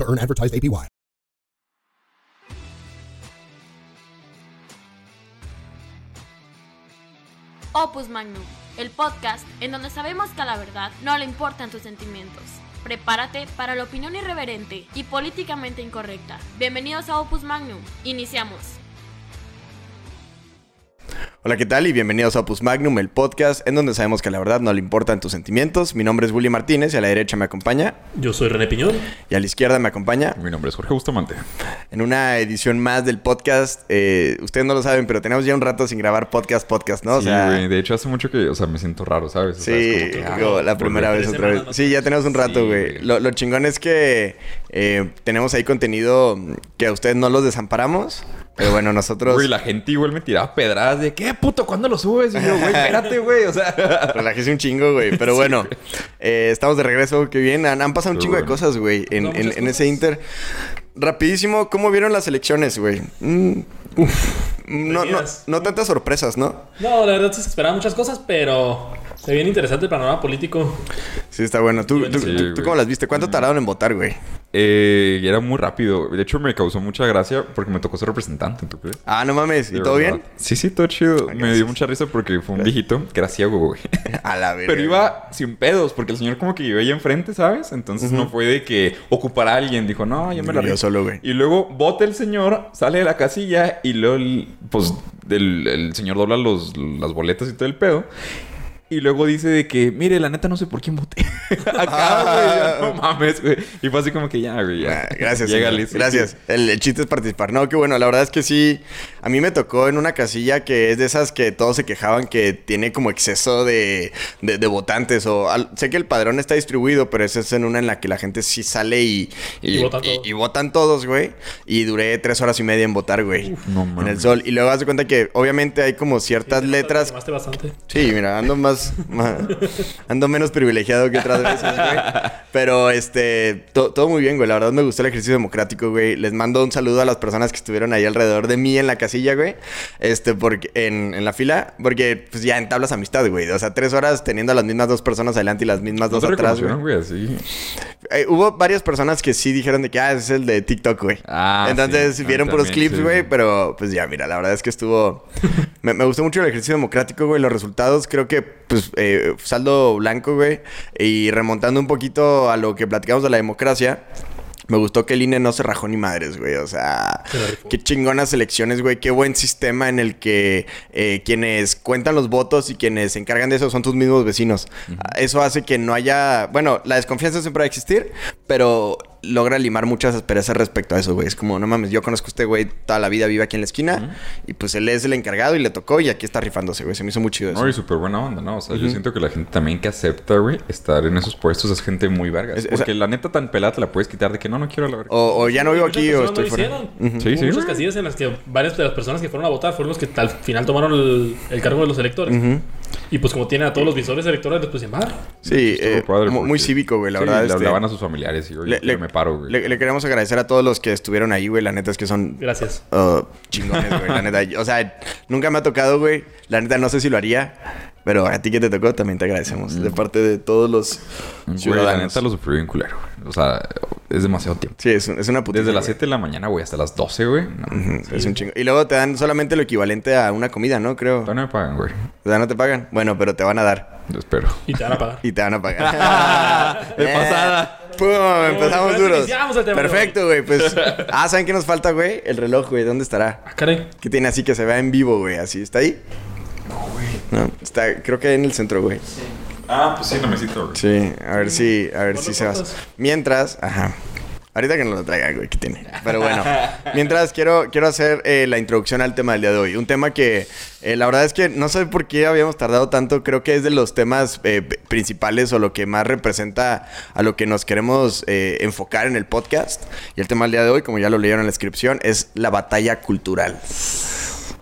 to earn advertised APY. Opus Magnum, el podcast en donde sabemos que a la verdad no le importan tus sentimientos. Prepárate para la opinión irreverente y políticamente incorrecta. Bienvenidos a Opus Magnum. Iniciamos. Hola, ¿qué tal? Y bienvenidos a Opus Magnum, el podcast en donde sabemos que la verdad no le importan tus sentimientos. Mi nombre es Willy Martínez y a la derecha me acompaña. Yo soy René Piñón. Y a la izquierda me acompaña. Mi nombre es Jorge Bustamante. En una edición más del podcast, eh, ustedes no lo saben, pero tenemos ya un rato sin grabar podcast, podcast, ¿no? O sea, sí, güey. De hecho, hace mucho que, o sea, me siento raro, ¿sabes? O sí, como que, la primera vez otra vez. Sí, ya tenemos un rato, güey. Lo, chingón es que eh, tenemos ahí contenido que a ustedes no los desamparamos. Pero bueno, nosotros. Güey, la gente igual me tiraba pedradas de ¿qué puto? ¿Cuándo lo subes? Y yo, güey, espérate, güey. O sea. Relájese un chingo, güey. Pero bueno, eh, estamos de regreso. Qué bien. Han, han pasado un chingo bueno. de cosas, güey, en, no, en, en ese Inter. Rapidísimo, ¿cómo vieron las elecciones, güey? Mm, no, no, no tantas sorpresas, ¿no? No, la verdad es que esperaban muchas cosas, pero se viene interesante el panorama político. Sí, está bueno. ¿Tú, tú, Sí, tú, tú cómo las viste? ¿Cuánto tardaron en votar, güey? Eh, era muy rápido. De hecho, me causó mucha gracia porque me tocó ser representante, ¿tú crees? Ah, no mames. ¿Y todo verdad. bien? Sí, sí, todo chido. Ah, me dio mucha risa porque fue un viejito que era ciego, güey. A la verga. Pero iba sin pedos porque el señor como que iba ahí enfrente, ¿sabes? Entonces no fue de que ocupara a alguien. Dijo, no, yo me la Yo rifo". solo, güey. Y luego vota el señor, sale de la casilla y luego, el- pues, el, el señor dobla los, las boletas y todo el pedo. Y luego dice de que, mire, la neta no sé por quién voté. Acá, güey, ya no mames, güey. Y fue así como que ya, güey, ya. Ah, Gracias. Llega listo. Gracias. El, el chiste es participar. No, qué bueno. La verdad es que sí. A mí me tocó en una casilla que es de esas que todos se quejaban que tiene como exceso de, de, de votantes. O al- sé que el padrón está distribuido, pero esa es en una en la que la gente sí sale y, y, Y votan y- todos. y votan todos, güey. Y duré tres horas y media en votar, güey. no en el sol. Y luego haz de cuenta que obviamente hay como ciertas letras Quemaste bastante. Sí, mira, ando más, más- ando menos privilegiado que otras veces, güey. Pero este, to- todo muy bien, güey. La verdad me gustó el ejercicio democrático, güey. Les mando un saludo a las personas que estuvieron ahí alrededor de mí en la casilla, güey. Este, porque en, en la fila, porque pues ya entablas amistad, güey. O sea, tres horas teniendo a las mismas dos personas adelante y las mismas ¿No dos atrás, güey. reconocieron, güey, así? Eh, hubo varias personas que sí dijeron de que, ah, es el de TikTok, güey. Ah, Entonces sí. vieron Ah, puros también, clips, sí, güey, pero pues ya, mira, la verdad es que estuvo... me, me gustó mucho el ejercicio democrático, güey. Los resultados creo que, pues, eh, saldo blanco, güey. Y remontando un poquito a lo que platicamos de la democracia. Me gustó que el INE no se rajó ni madres, güey. O sea, qué chingonas elecciones, güey. Qué buen sistema en el que eh, quienes cuentan los votos y quienes se encargan de eso son tus mismos vecinos. Eso hace que no haya... Bueno, la desconfianza siempre va a existir, pero logra limar muchas asperezas respecto a eso, güey. Es como, no mames, yo conozco a este güey toda la vida, vive aquí en la esquina. Y pues él es el encargado y le tocó y aquí está rifándose, güey. Se me hizo muy chido eso. No, y súper buena onda, ¿no? O sea, yo siento que la gente también que acepta, güey, estar en esos puestos es gente muy verga. Es- Porque esa- la neta tan pelada te la puedes quitar de que no, no quiero la verga. O, o ya no vivo aquí o estoy fuera. lo hicieron. Sí, sí, muchas güey. casillas en las que varias de las personas que fueron a votar fueron los que al final tomaron el, el cargo de los electores. Y pues como tienen a todos los visores electorales, pues va. Sí, eh, padre mu- muy cívico, güey, la Sí, verdad. Le este, hablaban a sus familiares y yo le- le- me paro, güey. Le, le queremos agradecer a todos los que estuvieron ahí, güey. La neta es que son Gracias. uh, chingones, güey. La neta. O sea, nunca me ha tocado, güey. La neta no sé si lo haría. Pero a ti que te tocó, también te agradecemos. De parte de todos los Güey, la ciudadanos. neta lo sufrí bien culero, güey. O sea, es demasiado tiempo. Sí, es, es una putiza, Desde las güey. 7 de la mañana, güey, hasta las 12, güey. No, Es un chingo. Y luego te dan solamente lo equivalente a una comida, ¿no? Creo. todavía no me pagan, güey. O sea, no te pagan. Bueno, pero te van a dar. Yo espero. Y te van a pagar. Y te van a pagar. De pasada. ¡Pum! Empezamos duros. Perfecto, güey. Pues. Ah, ¿saben qué nos falta, güey? El reloj, güey. ¿Dónde estará? Ah, caray. Que tiene así que se vea en vivo, güey. Así. ¿Está ahí? No, está, creo que en el centro, güey. Ah, pues sí, no me cito. Sí, a ver si, a ver si se va. Mientras, ajá. Ahorita que nos lo traiga, güey, que tiene. Pero bueno, mientras quiero, quiero hacer eh, la introducción al tema del día de hoy. Un tema que eh, la verdad es que no sé por qué habíamos tardado tanto. Creo que es de los temas eh, principales o lo que más representa a lo que nos queremos eh, enfocar en el podcast. Y el tema del día de hoy, como ya lo leyeron en la descripción, es la batalla cultural.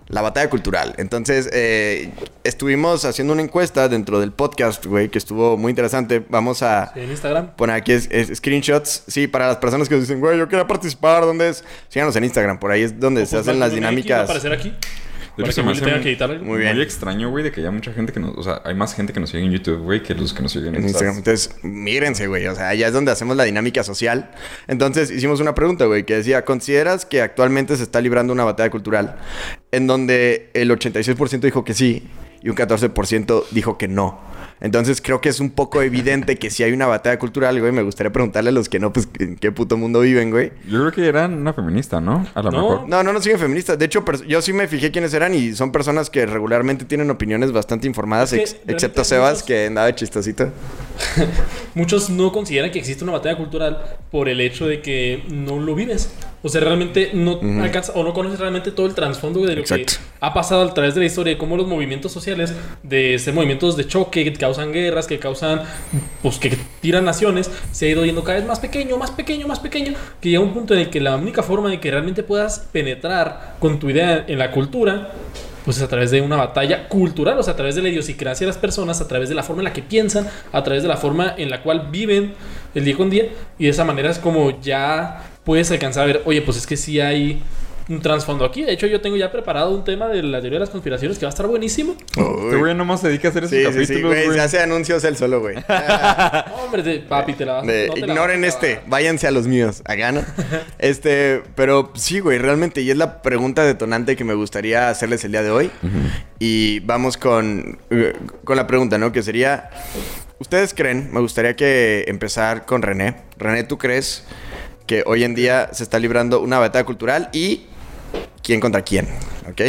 La batalla cultural. Entonces, eh, estuvimos haciendo una encuesta dentro del podcast, güey, que estuvo muy interesante. Vamos a En Instagram. poner aquí es- es- screenshots. Sí, para las personas que nos dicen, güey, yo quería participar, ¿dónde es? Síganos en Instagram, por ahí es donde se hacen las Va a dinámicas. aparecer aquí. De Para hecho, se que me Willy hace tenga que editar algo. Muy bien. Muy extraño, güey, de que haya mucha gente que nos... O sea, hay más gente que nos sigue en YouTube, güey, que los que nos siguen en. Instagram. Entonces, mírense, güey. O sea, allá es donde hacemos la dinámica social. Entonces, hicimos una pregunta, güey, que decía, ¿consideras que actualmente se está librando una batalla cultural en donde el 86% dijo que sí y un 14% dijo que no? Entonces, creo que es un poco evidente que si hay una batalla cultural, güey. Me gustaría preguntarle a los que no, pues, ¿en qué puto mundo viven, güey? Yo creo que eran una feminista, ¿no? A lo No. mejor. No, no, no siguen feministas. De hecho, yo sí me fijé quiénes eran y son personas que regularmente tienen opiniones bastante informadas, Es que ex- realmente excepto Sebas, muchos- que andaba chistosito. Muchos no consideran que existe una batalla cultural por el hecho de que no lo vives. O sea, realmente no alcanzas o no conoces realmente todo el trasfondo de lo Exacto. que ha pasado a través de la historia, de cómo los movimientos sociales, de ser movimientos de choque, que causan guerras, que causan, pues que tiran naciones, se ha ido yendo cada vez más pequeño, más pequeño, más pequeño, que llega un punto en el que la única forma de que realmente puedas penetrar con tu idea en la cultura pues es a través de una batalla cultural, o sea, a través de la idiosincrasia de las personas, a través de la forma en la que piensan, a través de la forma en la cual viven el día con día, y de esa manera es como ya puedes alcanzar a ver, oye, pues es que sí hay un trasfondo aquí. De hecho, yo tengo ya preparado un tema de la teoría de las conspiraciones que va a estar buenísimo. Este güey nomás se dedica a hacer esos Sí, sí, güey. Se hace anuncios él solo, güey. Hombre, de- papi, te la vas De, no te la ignoren vas este, váyanse a los míos, acá, ¿no? este, pero sí, güey, realmente, y es la pregunta detonante que me gustaría hacerles el día de hoy. Y vamos con, eh, con la pregunta, ¿no? Que sería, ¿ustedes creen, me gustaría que empezar con René. René, ¿tú crees que hoy en día se está librando una batalla cultural y quién contra quién? ¿Ok?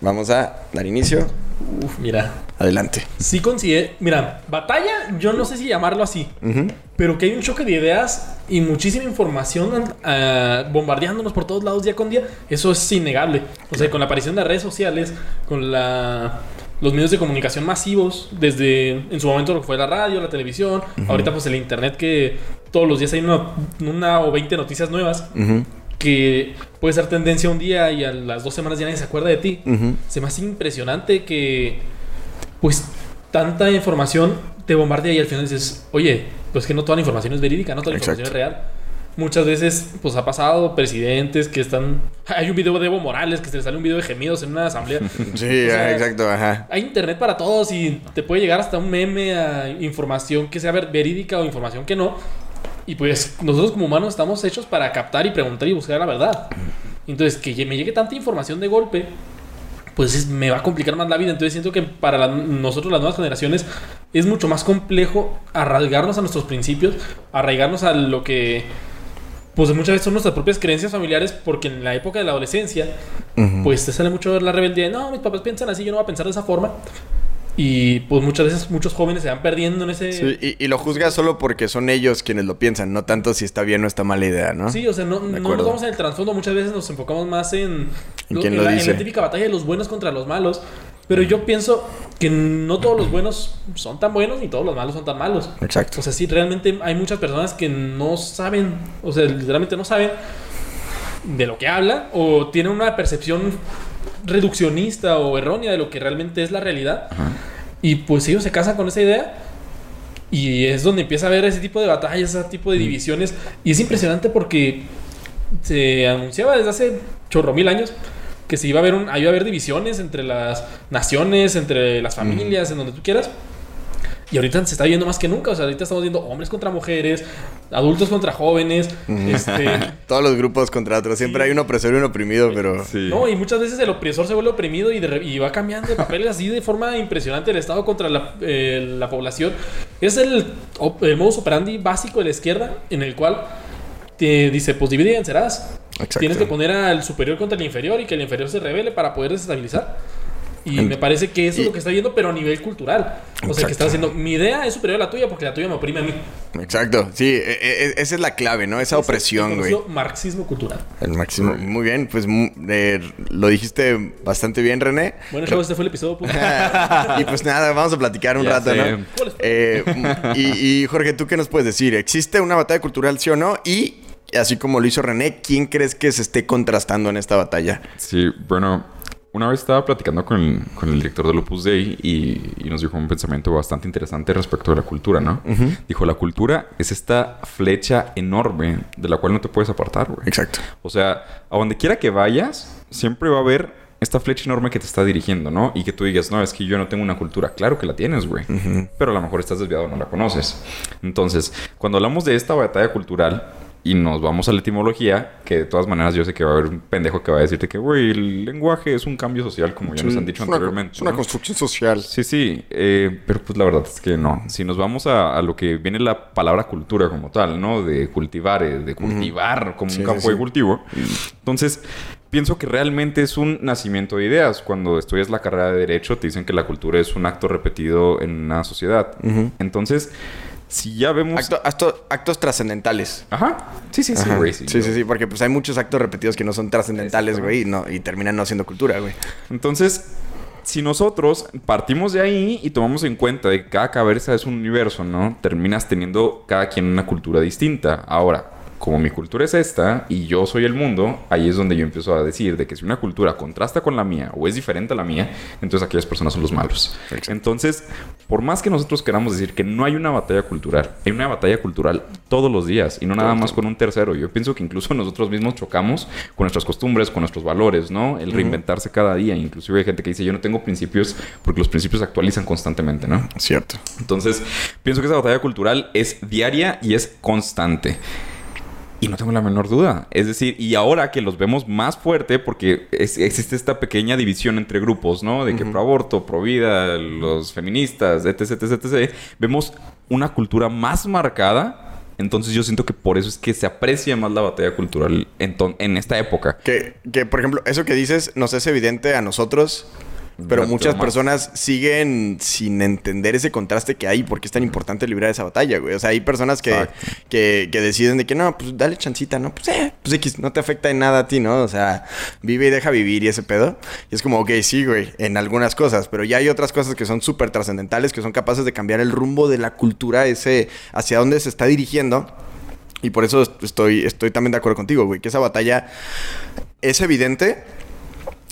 Vamos a dar inicio. Uf, mira. Adelante. Sí consigue, mira, batalla, yo no sé si llamarlo así, pero que hay un choque de ideas y muchísima información ah, bombardeándonos por todos lados día con día, eso es innegable. O sea, con la aparición de redes sociales, con la los medios de comunicación masivos, desde en su momento lo que fue la radio, la televisión, ahorita pues el internet que todos los días hay una, una o 20 noticias nuevas. Que puede ser tendencia un día y a las dos semanas ya nadie se acuerda de ti. Se me hace impresionante que, pues, tanta información te bombardea y al final dices, oye, pues que no toda la información es verídica, no toda la información es real. Muchas veces, pues ha pasado presidentes que están. Hay un video de Evo Morales que se le sale un video de gemidos en una asamblea. Sí, sea, exacto, ajá. Hay internet para todos y te puede llegar hasta un meme a información que sea ver- verídica o información que no. Y pues nosotros como humanos estamos hechos para captar y preguntar y buscar la verdad. Entonces, que me llegue tanta información de golpe, pues es- me va a complicar más la vida. Entonces siento que para la- nosotros las nuevas generaciones es mucho más complejo arraigarnos a nuestros principios, arraigarnos a lo que... Pues muchas veces son nuestras propias creencias familiares porque en la época de la adolescencia pues te sale mucho la rebeldía no, mis papás piensan así, yo no voy a pensar de esa forma. Y pues muchas veces muchos jóvenes se van perdiendo en ese... Sí, Sí, y, y lo juzgas solo porque son ellos quienes lo piensan, no tanto si está bien o está mala idea, ¿no? o sea, no, no nos vamos en el trasfondo, muchas veces nos enfocamos más en, ¿En quién lo la, en dice? la típica batalla de los buenos contra los malos. Pero yo pienso que no todos los buenos son tan buenos ni todos los malos son tan malos. Exacto. O sea, sí, realmente hay muchas personas que no saben, o sea, literalmente no saben de lo que hablan o tienen una percepción reduccionista o errónea de lo que realmente es la realidad. Y pues ellos se casan con esa idea y es donde empieza a haber ese tipo de batallas, ese tipo de divisiones. Y es impresionante porque se anunciaba desde hace chorro mil años que se iba a haber un, iba a haber divisiones entre las naciones, entre las familias, en donde tú quieras. Y ahorita se está viendo más que nunca. O sea, ahorita estamos viendo hombres contra mujeres, adultos contra jóvenes. Este, Todos los grupos contra otros. Siempre Sí. hay un opresor y un oprimido, pero... Sí. No, y muchas veces el opresor se vuelve oprimido y, de re- y va cambiando de papeles así de forma impresionante el Estado contra la, eh, la población. Es el, el modus operandi básico de la izquierda en el cual te dice, pues divide y vencerás. Exacto. Tienes que poner al superior contra el inferior y que el inferior se revele para poder desestabilizar. Y me parece que eso es lo que está viendo, pero a nivel cultural. O sea, que está haciendo, mi idea es superior a la tuya porque la tuya me oprime a mí. Exacto, sí, e- e- esa es la clave, ¿no? Esa opresión, güey. marxismo cultural. El máximo. Muy bien, pues mu- eh, lo dijiste bastante bien, René. Bueno, chavos, este fue el episodio. pues. y pues nada, vamos a platicar un Ya rato, sé. ¿no? Eh, y, y, Jorge, ¿tú qué nos puedes decir? ¿Existe una batalla cultural, sí o no? Y así como lo hizo René, ¿quién crees que se esté contrastando en esta batalla? Sí, bueno, una vez estaba platicando con el, con el director del Opus Dei y, y nos dijo un pensamiento bastante interesante respecto de la cultura, ¿no? Dijo, la cultura es esta flecha enorme de la cual no te puedes apartar, güey. Exacto. O sea, a donde quiera que vayas, siempre va a haber esta flecha enorme que te está dirigiendo, ¿no? Y que tú digas, no, es que yo no tengo una cultura. Claro que la tienes, güey. Pero a lo mejor estás desviado, no la conoces. Entonces, cuando hablamos de esta batalla cultural y nos vamos a la etimología, que de todas maneras yo sé que va a haber un pendejo que va a decirte que, güey, el lenguaje es un cambio social, como ya nos han dicho anteriormente. ¿no? construcción social. Sí, sí, eh, pero pues la verdad es que no. Si nos vamos a, a lo que viene la palabra cultura como tal, ¿no? De cultivar, eh, de cultivar como Sí, un campo sí. de cultivo. Entonces, pienso que realmente es un nacimiento de ideas. Cuando estudias la carrera de Derecho, te dicen que la cultura es un acto repetido en una sociedad. Entonces, si ya vemos... Acto- acto- actos trascendentales. Ajá. Sí, sí, sí. Sí, sí, sí, porque pues hay muchos actos repetidos que no son trascendentales, güey, y, no, y terminan no siendo cultura, güey. Entonces, si nosotros partimos de ahí y tomamos en cuenta de que cada cabeza es un universo, ¿no? Terminas teniendo cada quien una cultura distinta. Ahora, como mi cultura es esta y yo soy el mundo, ahí es donde yo empiezo a decir de que si una cultura contrasta con la mía o es diferente a la mía, entonces aquellas personas son los malos. Entonces, por más que nosotros queramos decir que no hay una batalla cultural, hay una batalla cultural todos los días y no nada más con un tercero. Yo pienso que incluso nosotros mismos chocamos con nuestras costumbres, con nuestros valores, ¿no? El reinventarse cada día. Inclusive hay gente que dice, yo no tengo principios porque los principios se actualizan constantemente, ¿no? Cierto. Entonces, pienso que esa batalla cultural es diaria y es constante. Y no tengo la menor duda. Es decir, y ahora que los vemos más fuerte, porque es- existe esta pequeña división entre grupos, ¿no? De que pro aborto, pro vida, los feministas, etc, etc, etc. Vemos una cultura más marcada. Entonces yo siento que por eso es que se aprecia más la batalla cultural en, en esta época. Que, que, por ejemplo, eso que dices nos es evidente a nosotros, pero muchas personas siguen sin entender ese contraste que hay y por qué es tan importante librar esa batalla, güey. O sea, hay personas que, que, que deciden de que no, pues dale chancita, ¿no? Pues, eh, pues X, no te afecta en nada a ti, ¿no? O sea, vive y deja vivir y ese pedo. Y es como, ok, sí, güey, en algunas cosas, pero ya hay otras cosas que son súper trascendentales, que son capaces de cambiar el rumbo de la cultura, ese hacia dónde se está dirigiendo. Y por eso estoy, estoy también de acuerdo contigo, güey, que esa batalla es evidente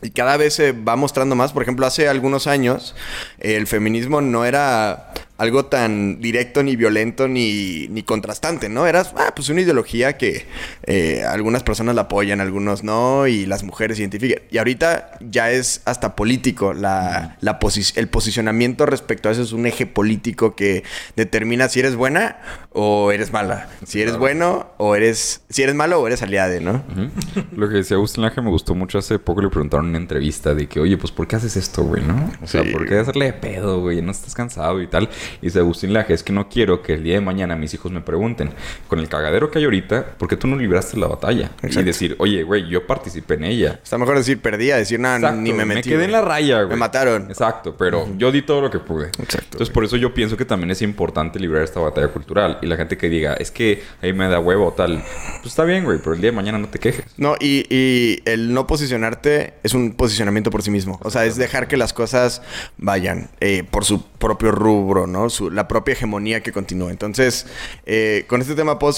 y cada vez se va mostrando más. Por ejemplo, hace algunos años el feminismo no era algo tan directo, ni violento, ni, ni contrastante, ¿no? Era ah, pues una ideología que eh, algunas personas la apoyan, algunos no, y las mujeres se identifican. Y ahorita ya es hasta político la, la posi- el posicionamiento respecto a eso es un eje político que determina si eres buena o eres mala. Si eres bueno o eres... Si eres malo o eres aliade, ¿no? Lo que decía Agustín Laje me gustó mucho hace poco. Le preguntaron en una entrevista de que, oye, pues, ¿por qué haces esto, güey, no? O sea, Sí, ¿por qué hacerle de pedo, güey? No estás cansado y tal. Y dice Agustín Laje, es que no quiero que el día de mañana mis hijos me pregunten, con el cagadero que hay ahorita, ¿por qué tú no libraste la batalla? Y decir, oye, güey, yo participé en ella. Está mejor decir perdí a decir nada, ni me metí. quedé güey. en la raya, güey. Me mataron. Exacto, pero yo di todo lo que pude. Exacto, Entonces, por eso yo pienso que también es importante librar esta batalla cultural. Y la gente que diga, es que ahí me da huevo o tal. Pues está bien, güey, pero el día de mañana no te quejes. No, y, y el no posicionarte es un posicionamiento por sí mismo. O sea, es dejar que las cosas vayan eh, por su propio rubro, Su, la propia hegemonía que continúa. Entonces, eh, con este tema puedo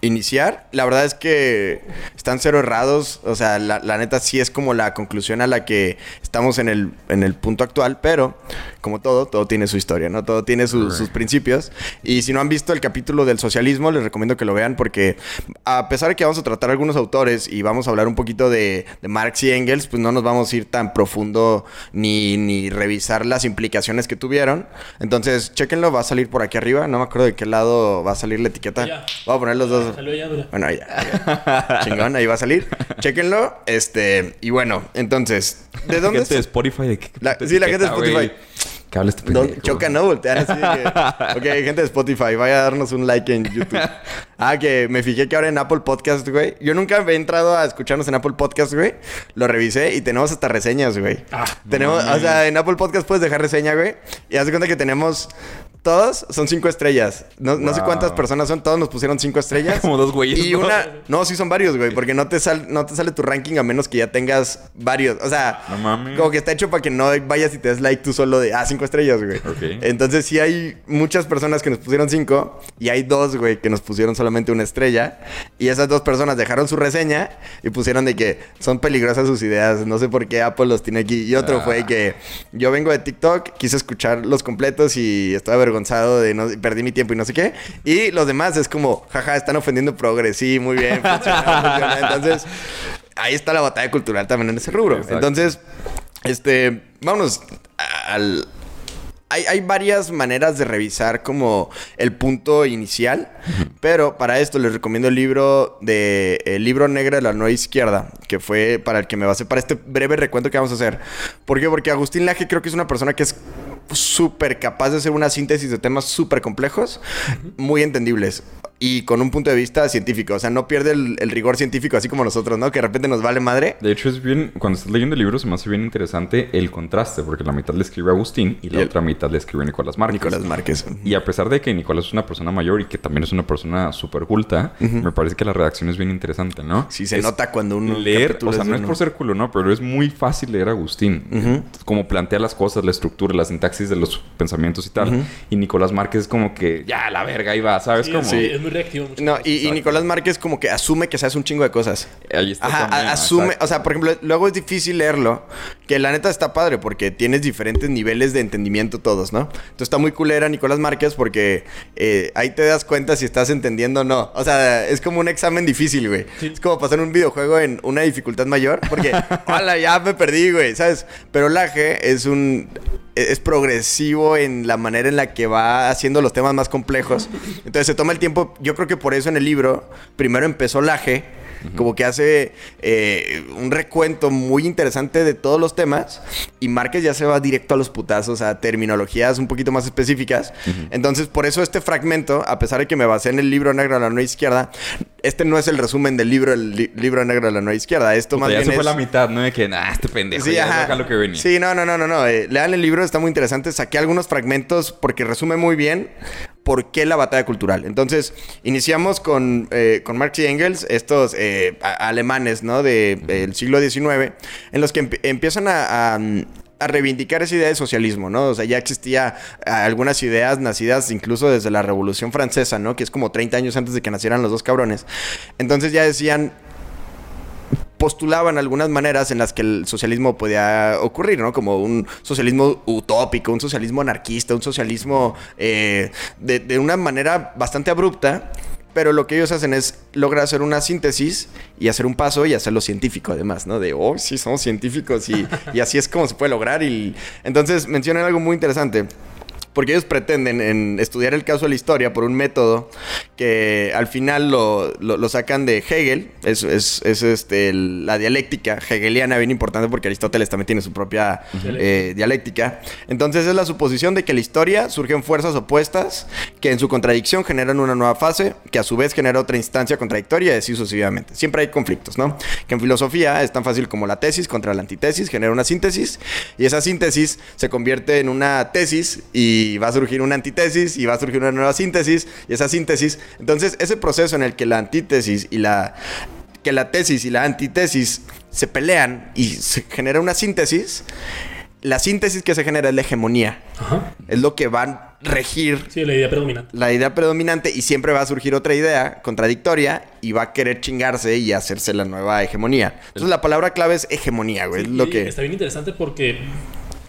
iniciar. La verdad es que están cero errados. O sea, la, la neta sí es como la conclusión a la que estamos en el, en el punto actual, pero como todo, todo tiene su historia, ¿no? Todo tiene su- sus principios. Y si no han visto el capítulo del socialismo, les recomiendo que lo vean porque a pesar de que vamos a tratar algunos autores y vamos a hablar un poquito de, de Marx y Engels, pues no nos vamos a ir tan profundo ni, ni revisar las implicaciones que tuvieron. Entonces, chéquenlo, va a salir por aquí arriba. No me acuerdo de qué lado va a salir la etiqueta. Ya. Voy a poner los dos. Salió ya, mira. Bueno, ahí ya. Chingón, ahí va a salir. Chéquenlo. Este, y bueno, entonces, ¿de dónde gente de Spotify. ¿de qué la- puta sí, la gente de Spotify. ¿Qué habla este pendejo? choca, ¿no? Voltear así de que... Ok, gente de Spotify, vaya a darnos un like en YouTube. Ah, que me fijé que ahora en Apple Podcast, güey. Yo nunca había entrado a escucharnos en Apple Podcast, güey. Lo revisé y tenemos hasta reseñas, güey. Ah, tenemos, o sea, en Apple Podcast puedes dejar reseña, güey. Y haz de cuenta que tenemos... Todos son cinco estrellas. No, no sé cuántas personas son. Todos nos pusieron cinco estrellas. Como dos güeyes, Y ¿no? una... No, sí son varios, güey. Porque no te, sal, no te sale tu ranking a menos que ya tengas varios. O sea... No mames. Como que está hecho para que no vayas y te des like tú solo de... Ah, cinco estrellas, güey. Ok. Entonces sí hay muchas personas que nos pusieron cinco. Y hay dos, güey, que nos pusieron solamente una estrella. Y esas dos personas dejaron su reseña y pusieron de que son peligrosas sus ideas. No sé por qué Apple los tiene aquí. Y otro Ah. fue que yo vengo de TikTok, quise escuchar los completos y estoy avergonzado de no... Perdí mi tiempo y no sé qué. Y los demás es como, jaja, están ofendiendo progres. Sí, muy bien. funciona, funciona. Entonces, ahí está la batalla cultural también en ese rubro. Exacto. Entonces, este, vámonos al... Hay, hay varias maneras de revisar como el punto inicial, pero para esto les recomiendo el libro de El libro negro de la nueva izquierda, que fue para el que me basé para este breve recuento que vamos a hacer. ¿Por qué? Porque Agustín Laje creo que es una persona que es súper capaz de hacer una síntesis de temas súper complejos, muy entendibles y con un punto de vista científico. O sea, no pierde el, el rigor científico así como nosotros, ¿no? Que de repente nos vale madre. De hecho, es bien, cuando estás leyendo el libro, se me hace bien interesante el contraste, porque la mitad le escribe Agustín y la Y el- otra mitad le escribe Nicolás Márquez. Nicolás Márquez. Y a pesar de que Nicolás es una persona mayor y que también es una persona súper culta, me parece que la redacción es bien interesante, ¿no? Sí, se Es nota cuando uno Leer, o sea, no es por ser culo, ¿no? Pero es muy fácil leer a Agustín. Como plantea las cosas, la estructura, la sintaxis de los pensamientos y tal. Y Nicolás Márquez es como que, ya, la verga, ahí va, ¿sabes Sí, cómo? sí, es muy reactivo. muchas No, cosas. y, y Nicolás Márquez como que asume que se hace un chingo de cosas. Ahí está Ajá, también, a- asume, exacto. o sea, por ejemplo, luego es difícil leerlo, que la neta está padre porque tienes diferentes niveles de entendimiento todos, ¿no? Entonces está muy culera Nicolás Márquez porque eh, ahí te das cuenta si estás entendiendo o no. O sea, es como un examen difícil, güey. Es como pasar un videojuego en una dificultad mayor porque, hola, ya me perdí, güey, ¿sabes? Pero Laje es un... Es progresivo en la manera en la que va haciendo los temas más complejos. Entonces se toma el tiempo. Yo creo que por eso en el libro primero empezó Laje, como que hace eh, un recuento muy interesante de todos los temas y Márquez ya se va directo a los putazos, a terminologías un poquito más específicas. Entonces, por eso este fragmento, a pesar de que me basé en el libro negro de la nueva izquierda, este no es el resumen del libro, el li- libro negro de la nueva izquierda. Esto O más ya bien se fue es... la mitad, ¿no? De que, nah, este pendejo, Sí, ya ajá. lo que venía. Sí, no, no, no, no, no. Eh, lean el libro, está muy interesante. Saqué algunos fragmentos porque resume muy bien por qué la batalla cultural. Entonces, iniciamos con, eh, con Marx y Engels, estos eh, alemanes, ¿no? De- del siglo XIX, en los que empi- empiezan a... a, a reivindicar esa idea de socialismo, ¿no? O sea, ya existía algunas ideas nacidas incluso desde la Revolución Francesa, ¿no? Que es como 30 años antes de que nacieran los dos cabrones. Entonces ya decían, postulaban algunas maneras en las que el socialismo podía ocurrir, ¿no? Como un socialismo utópico, un socialismo anarquista, un socialismo eh, de, una manera bastante abrupta. Pero lo que ellos hacen es lograr hacer una síntesis y hacer un paso y hacerlo científico además, ¿no? De, oh, sí, somos científicos y, y así es como se puede lograr. Y entonces mencionan algo muy interesante. Porque ellos pretenden en estudiar el caso de la historia por un método que al final lo, lo- lo sacan de Hegel. Es, es- es, este, la dialéctica hegeliana, bien importante porque Aristóteles también tiene su propia eh, dialéctica. Entonces es la suposición de que la historia surgen fuerzas opuestas que en su contradicción generan una nueva fase que a su vez genera otra instancia contradictoria y así sucesivamente. Siempre hay conflictos, ¿no? Que en filosofía es tan fácil como la tesis contra la antítesis, genera una síntesis y esa síntesis se convierte en una tesis y va a surgir una antítesis y va a surgir una nueva síntesis y esa síntesis. Entonces, ese proceso en el que la antítesis y la que la tesis y la antítesis se pelean y se genera una síntesis, la síntesis que se genera es la hegemonía. Ajá. Es lo que va a regir Sí, la idea predominante. la idea predominante y siempre va a surgir otra idea contradictoria y va a querer chingarse y hacerse la nueva hegemonía. Entonces la palabra clave es hegemonía, güey. es lo y que... Está bien interesante porque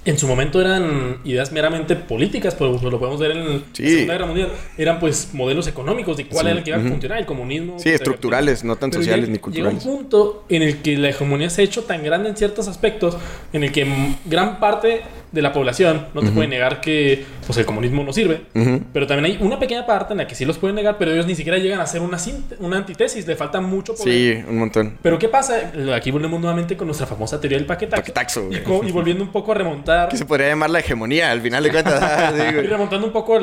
en su momento eran ideas meramente políticas, pero lo podemos ver en Sí. la Segunda Guerra Mundial. Eran pues modelos económicos de cuál Sí, era el que iba a funcionar, el comunismo. Sí, estructurales, no tan Pero sociales ni culturales. Llega un punto en el que la hegemonía se ha hecho tan grande en ciertos aspectos, en el que gran parte de la población no te puede negar que pues el comunismo no sirve. Pero también hay una pequeña parte en la que sí los pueden negar, pero ellos ni siquiera llegan a hacer una, una antitesis, le falta mucho poder. Sí, un montón. Pero ¿qué pasa? Aquí volvemos nuevamente con nuestra famosa teoría del paquetaxo. Paquetaxo, y, y, volviendo un poco a remontar. Que se podría llamar la hegemonía, al final de cuentas. Ah, y remontando un poco a,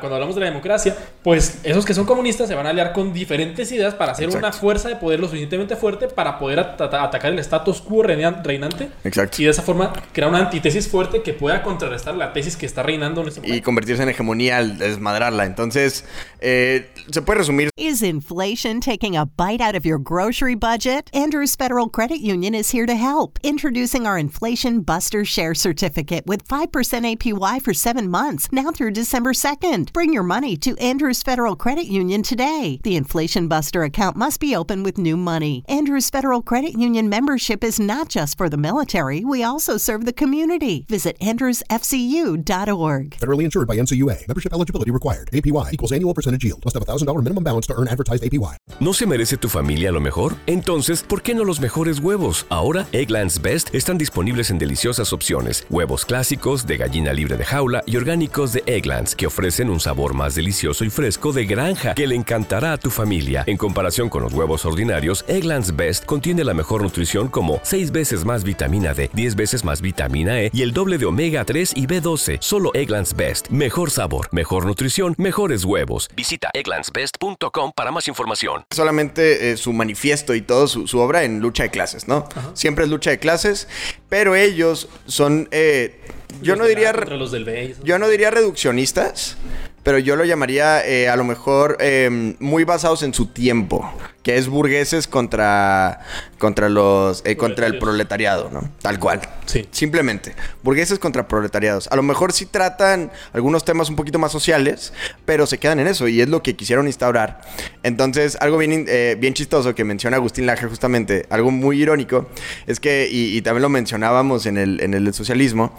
cuando hablamos de la democracia, pues esos que son comunistas se van a aliar con diferentes ideas para hacer una fuerza de poder lo suficientemente fuerte para poder atacar el status quo reinante. Exacto. Y de esa forma crear una antítesis fuerte que pueda contrarrestar la tesis que está reinando en ese momento. Y convertirse en hegemonía al desmadrarla. Entonces, eh, se puede resumir. Is inflation taking a bite out of your grocery budget? Andrews Federal Credit Union is here to help. Introducing our Inflation Buster Share Certificate with 5% APY for seven months, now through December 2nd. Bring your money to Andrews Federal Credit Union today. The Inflation Buster account must be open with new money. Andrews Federal Credit Union membership is not just for the military, we also serve the community. Visit andrewsfcu.org. Federally insured by NCUA. Membership eligibility required. APY equals annual percentage yield. Must have a $1,000 minimum balance to earn advertised APY. ¿No se merece tu familia lo mejor? Entonces, ¿por qué no los mejores huevos? Ahora, Egglands Best están disponibles en deliciosas opciones. Huevos clásicos, de gallina libre de jaula y orgánicos de Egglands, que ofrecen un sabor más delicioso y fresco de granja que le encantará a tu familia. En comparación con los huevos ordinarios, Egglands Best contiene la mejor nutrición como 6 veces más vitamina D, 10 veces más vitamina E y el doble de omega 3 y B12. Solo Egglands Best. Mejor sabor, mejor nutrición, mejores huevos. Visita egglandsbest.com para más información. Solamente eh, su manifiesto y todo su, obra en lucha de clases, ¿no? Siempre es lucha de clases, pero ellos son... Eh, yo no diría... Los del yo no diría reduccionistas, pero yo lo llamaría eh, a lo mejor em, muy basados en su tiempo, que es burgueses contra, contra, los, eh, contra el proletariado, ¿no? Tal cual. Sí. Simplemente. Burgueses contra proletariados. A lo mejor sí tratan algunos temas un poquito más sociales, pero se quedan en eso y es lo que quisieron instaurar. Entonces, algo bien, eh, bien chistoso que menciona Agustín Laje justamente, algo muy irónico, es que, y, también lo mencionábamos en el, en el socialismo,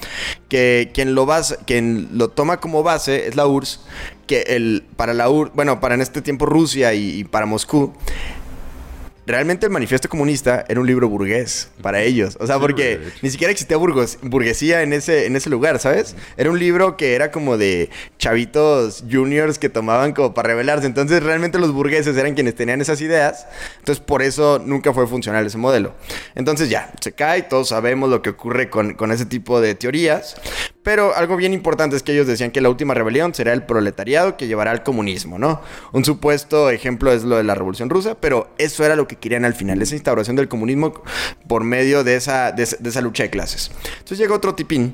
que quien lo, basa, quien lo toma como base es la URSS que el, para la UR, bueno, para en este tiempo Rusia y, y para Moscú, realmente el manifiesto comunista era un libro burgués para ellos. O sea, porque ni siquiera existía burguesía en ese, en ese lugar, ¿sabes? Era un libro que era como de chavitos juniors que tomaban como para rebelarse. Entonces, realmente los burgueses eran quienes tenían esas ideas. Entonces, por eso nunca fue funcional ese modelo. Entonces, ya, se cae, todos sabemos lo que ocurre con, con ese tipo de teorías. Pero algo bien importante es que ellos decían que la última rebelión será el proletariado que llevará al comunismo, ¿no? Un supuesto ejemplo es lo de la Revolución Rusa, pero eso era lo que querían al final, esa instauración del comunismo por medio de esa, de, esa lucha de clases. Entonces llega otro tipín.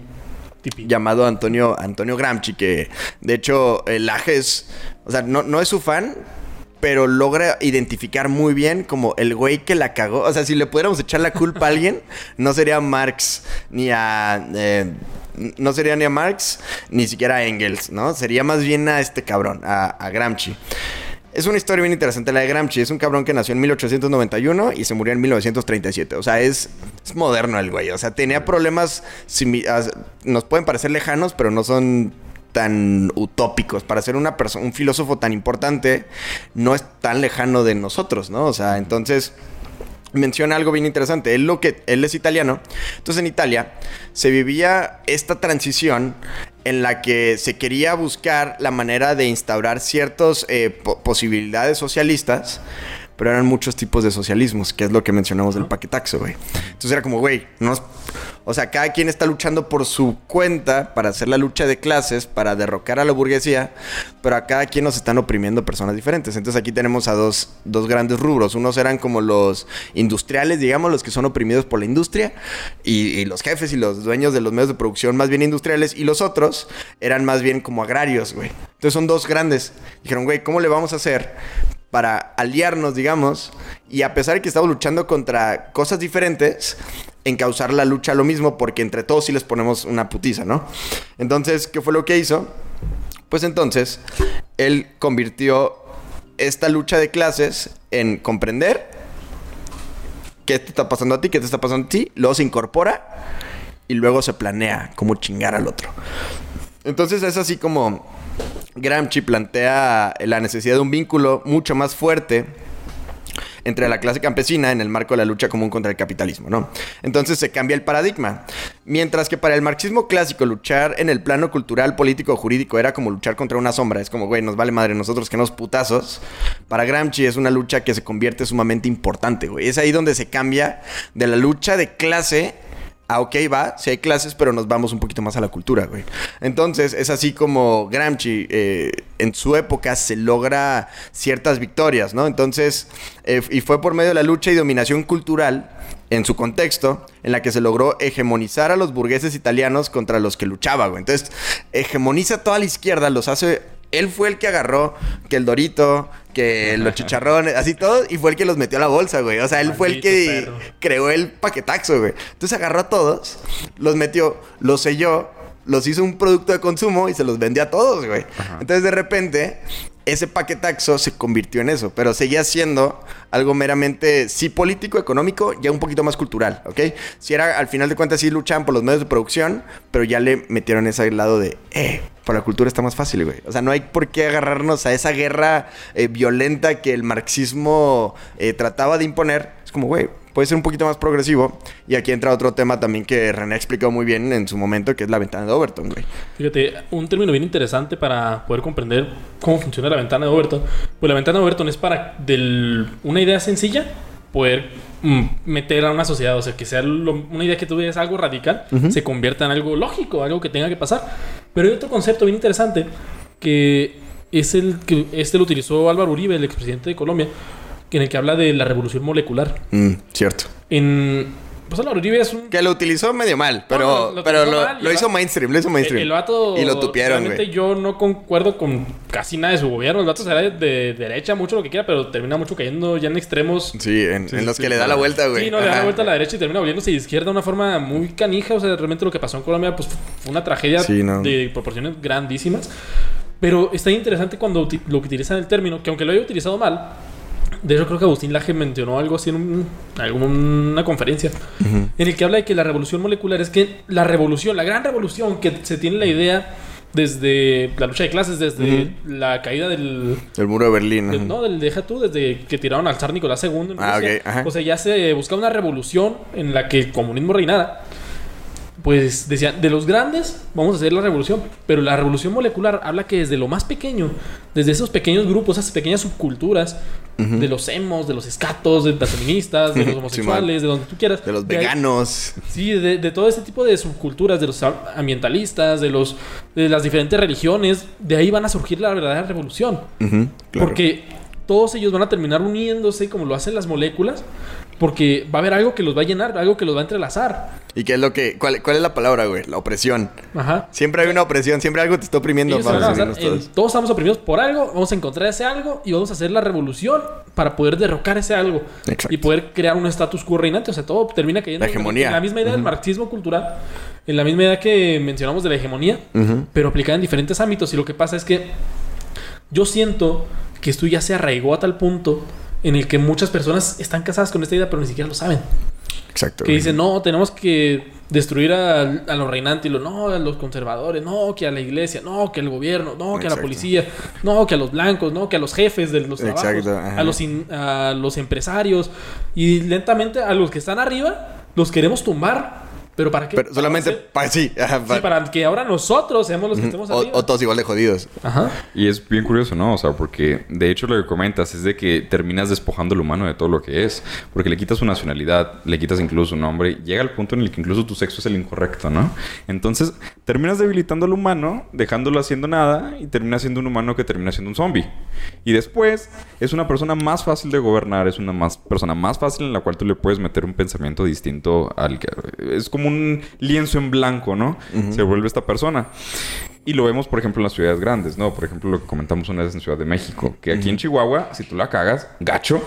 Llamado Antonio, Antonio Gramsci, que de hecho el Aje es, o sea, no, no es su fan, pero logra identificar muy bien como el güey que la cagó. O sea, si le pudiéramos echar la culpa a alguien, no sería Marx ni a. Eh, no sería ni a Marx, ni siquiera a Engels, ¿no? Sería más bien a este cabrón, a, Gramsci. Es una historia bien interesante la de Gramsci. Es un cabrón que nació en 1891 y se murió en 1937. O sea, es, es moderno el güey. O sea, tenía problemas... Nos pueden parecer lejanos, pero no son tan utópicos. Para ser una persona, un filósofo tan importante, no es tan lejano de nosotros, ¿no? O sea, entonces menciona algo bien interesante. Él, lo que, él es italiano. Entonces en Italia se vivía esta transición en la que se quería buscar la manera de instaurar ciertas eh, posibilidades socialistas pero eran muchos tipos de socialismos, que es lo que mencionamos del paquetaxo, güey. Entonces era como, güey, no o sea, cada quien está luchando por su cuenta para hacer la lucha de clases, para derrocar a la burguesía, pero a cada quien nos están oprimiendo personas diferentes. Entonces aquí tenemos a dos, dos grandes rubros. Unos eran como los industriales, digamos, los que son oprimidos por la industria, y, y los jefes y los dueños de los medios de producción más bien industriales, y los otros eran más bien como agrarios, güey. Entonces son dos grandes. Dijeron, güey, ¿cómo le vamos a hacer para aliarnos, digamos, y a pesar de que estamos luchando contra cosas diferentes, encauzar la lucha a lo mismo, porque entre todos sí les ponemos una putiza, ¿no? Entonces, ¿qué fue lo que hizo? Pues entonces, él convirtió esta lucha de clases en comprender qué te está pasando a ti, qué te está pasando a ti, luego se incorpora y luego se planea cómo chingar al otro. Entonces es así como Gramsci plantea la necesidad de un vínculo mucho más fuerte entre la clase campesina en el marco de la lucha común contra el capitalismo, ¿no? Entonces se cambia el paradigma. Mientras que para el marxismo clásico luchar en el plano cultural, político o jurídico era como luchar contra una sombra, es como, güey, nos vale madre nosotros que nos putazos. Para Gramsci es una lucha que se convierte sumamente importante, güey. Es ahí donde se cambia de la lucha de clase ah, ok, va, si hay clases, pero nos vamos un poquito más a la cultura, güey. Entonces, es así como Gramsci eh, en su época se logra ciertas victorias, ¿no? Entonces, eh, y fue por medio de la lucha y dominación cultural en su contexto, en la que se logró hegemonizar a los burgueses italianos contra los que luchaba, güey. Entonces, hegemoniza toda la izquierda, los hace él fue el que agarró que el Dorito, que los chicharrones, así todos, y fue el que los metió a la bolsa, güey. O sea, él fue el que perro. creó el paquetaxo, güey. Entonces agarró a todos, los metió, los selló, los hizo un producto de consumo y se los vendió a todos, güey. Entonces de repente, ese paquetaxo se convirtió en eso, pero seguía siendo algo meramente, sí político, económico, ya un poquito más cultural, ¿ok? Si era, al final de cuentas, sí luchaban por los medios de producción, pero ya le metieron ese lado de, eh, por la cultura está más fácil, güey. O sea, no hay por qué agarrarnos a esa guerra eh, violenta que el marxismo eh, trataba de imponer. Es como, güey, puede ser un poquito más progresivo. Y aquí entra otro tema también que René explicó muy bien en su momento, que es la ventana de Overton, güey. Fíjate, un término bien interesante para poder comprender cómo funciona la ventana de Overton. Pues la ventana de Overton es para del, una idea sencilla poder meter a una sociedad, o sea, que sea lo- una idea que tú veas algo radical, se convierta en algo lógico, algo que tenga que pasar. Pero hay otro concepto bien interesante que es el que este lo utilizó Álvaro Uribe, el expresidente de Colombia, en el que habla de la revolución molecular. Mm, cierto. En pues Álvaro Uribe es un Que lo utilizó medio mal, pero, No, lo- pero lo, mal hizo mainstream, lo hizo mainstream. El, el vato. y lo tupieron, realmente güey. yo no concuerdo con casi nada de su gobierno. El vato será de, de derecha, mucho lo que quiera, pero termina mucho cayendo ya en extremos. Sí, en, en los que le da la vuelta, güey. Sí, no, le da la vuelta a la derecha y termina volviéndose de izquierda de una forma muy canija. O sea, realmente lo que pasó en Colombia pues, fue una tragedia Sí, no. de proporciones grandísimas. Pero está interesante cuando lo que utilizan el término, que aunque lo haya utilizado mal, de hecho creo que Agustín Laje mencionó algo así en un- alguna conferencia, en el que habla de que la revolución molecular es que la revolución, la gran revolución que se tiene la idea desde la lucha de clases, desde la caída del, El muro de Berlín. del- no, del deja tú, desde que tiraron al zar Nicolás II. en Ah, Rusia. ok, ajá. O sea, ya se buscaba una revolución en la que el comunismo reinara. Pues decían, de los grandes vamos a hacer la revolución, pero la revolución molecular habla que desde lo más pequeño, desde esos pequeños grupos, esas pequeñas subculturas, de los emos, de los escatos, de las feministas, de los homosexuales, de donde tú quieras. De los ahí- veganos. Sí, de, de todo este tipo de subculturas, de los ambientalistas, de los de las diferentes religiones, de ahí van a surgir la verdadera revolución. Claro. Porque todos ellos van a terminar uniéndose como lo hacen las moléculas, porque va a haber algo que los va a llenar, algo que los va a entrelazar. ¿Y qué es lo que... ¿Cuál, cuál es la palabra, güey? La opresión. Ajá. Siempre hay una opresión, siempre algo te está oprimiendo. Vamos a en- todos estamos oprimidos por algo, vamos a encontrar ese algo y vamos a hacer la revolución para poder derrocar ese algo Exacto. y poder crear un status quo reinante. O sea, todo termina cayendo La hegemonía. en la misma idea del marxismo cultural, en la misma idea que mencionamos de la hegemonía, pero aplicada en diferentes ámbitos. Y lo que pasa es que yo siento que esto ya se arraigó a tal punto en el que muchas personas están casadas con esta idea, pero ni siquiera lo saben. Exacto. Que dicen, no, tenemos que destruir a, a los reinantes, y lo, no, a los conservadores, no, que a la iglesia, no, que al gobierno, no, que a la policía, no, que a los blancos, no, que a los jefes de los trabajos, Exacto, a los, in- a los empresarios. Y lentamente a los que están arriba los queremos tumbar. ¿Pero para qué? Pero solamente Para, hacer- para sí. ajá, sí, para que ahora nosotros seamos los que estemos o, arriba. o todos igual de jodidos. Ajá. Y es bien curioso, ¿no? O sea, porque de hecho lo que comentas es de que terminas despojando al humano de todo lo que es. Porque le quitas su nacionalidad, le quitas incluso su nombre. Llega al punto en el que incluso tu sexo es el incorrecto, ¿no? Entonces, terminas debilitando al humano, dejándolo haciendo nada y termina siendo un humano que termina siendo un zombie. Y después, es una persona más fácil de gobernar, es una más, persona más fácil en la cual tú le puedes meter un pensamiento distinto al que... Es como un lienzo en blanco, ¿no? Se vuelve esta persona. Y lo vemos, por ejemplo, en las ciudades grandes, ¿no? Por ejemplo, lo que comentamos una vez en Ciudad de México. Que aquí en Chihuahua, si tú la cagas, gacho,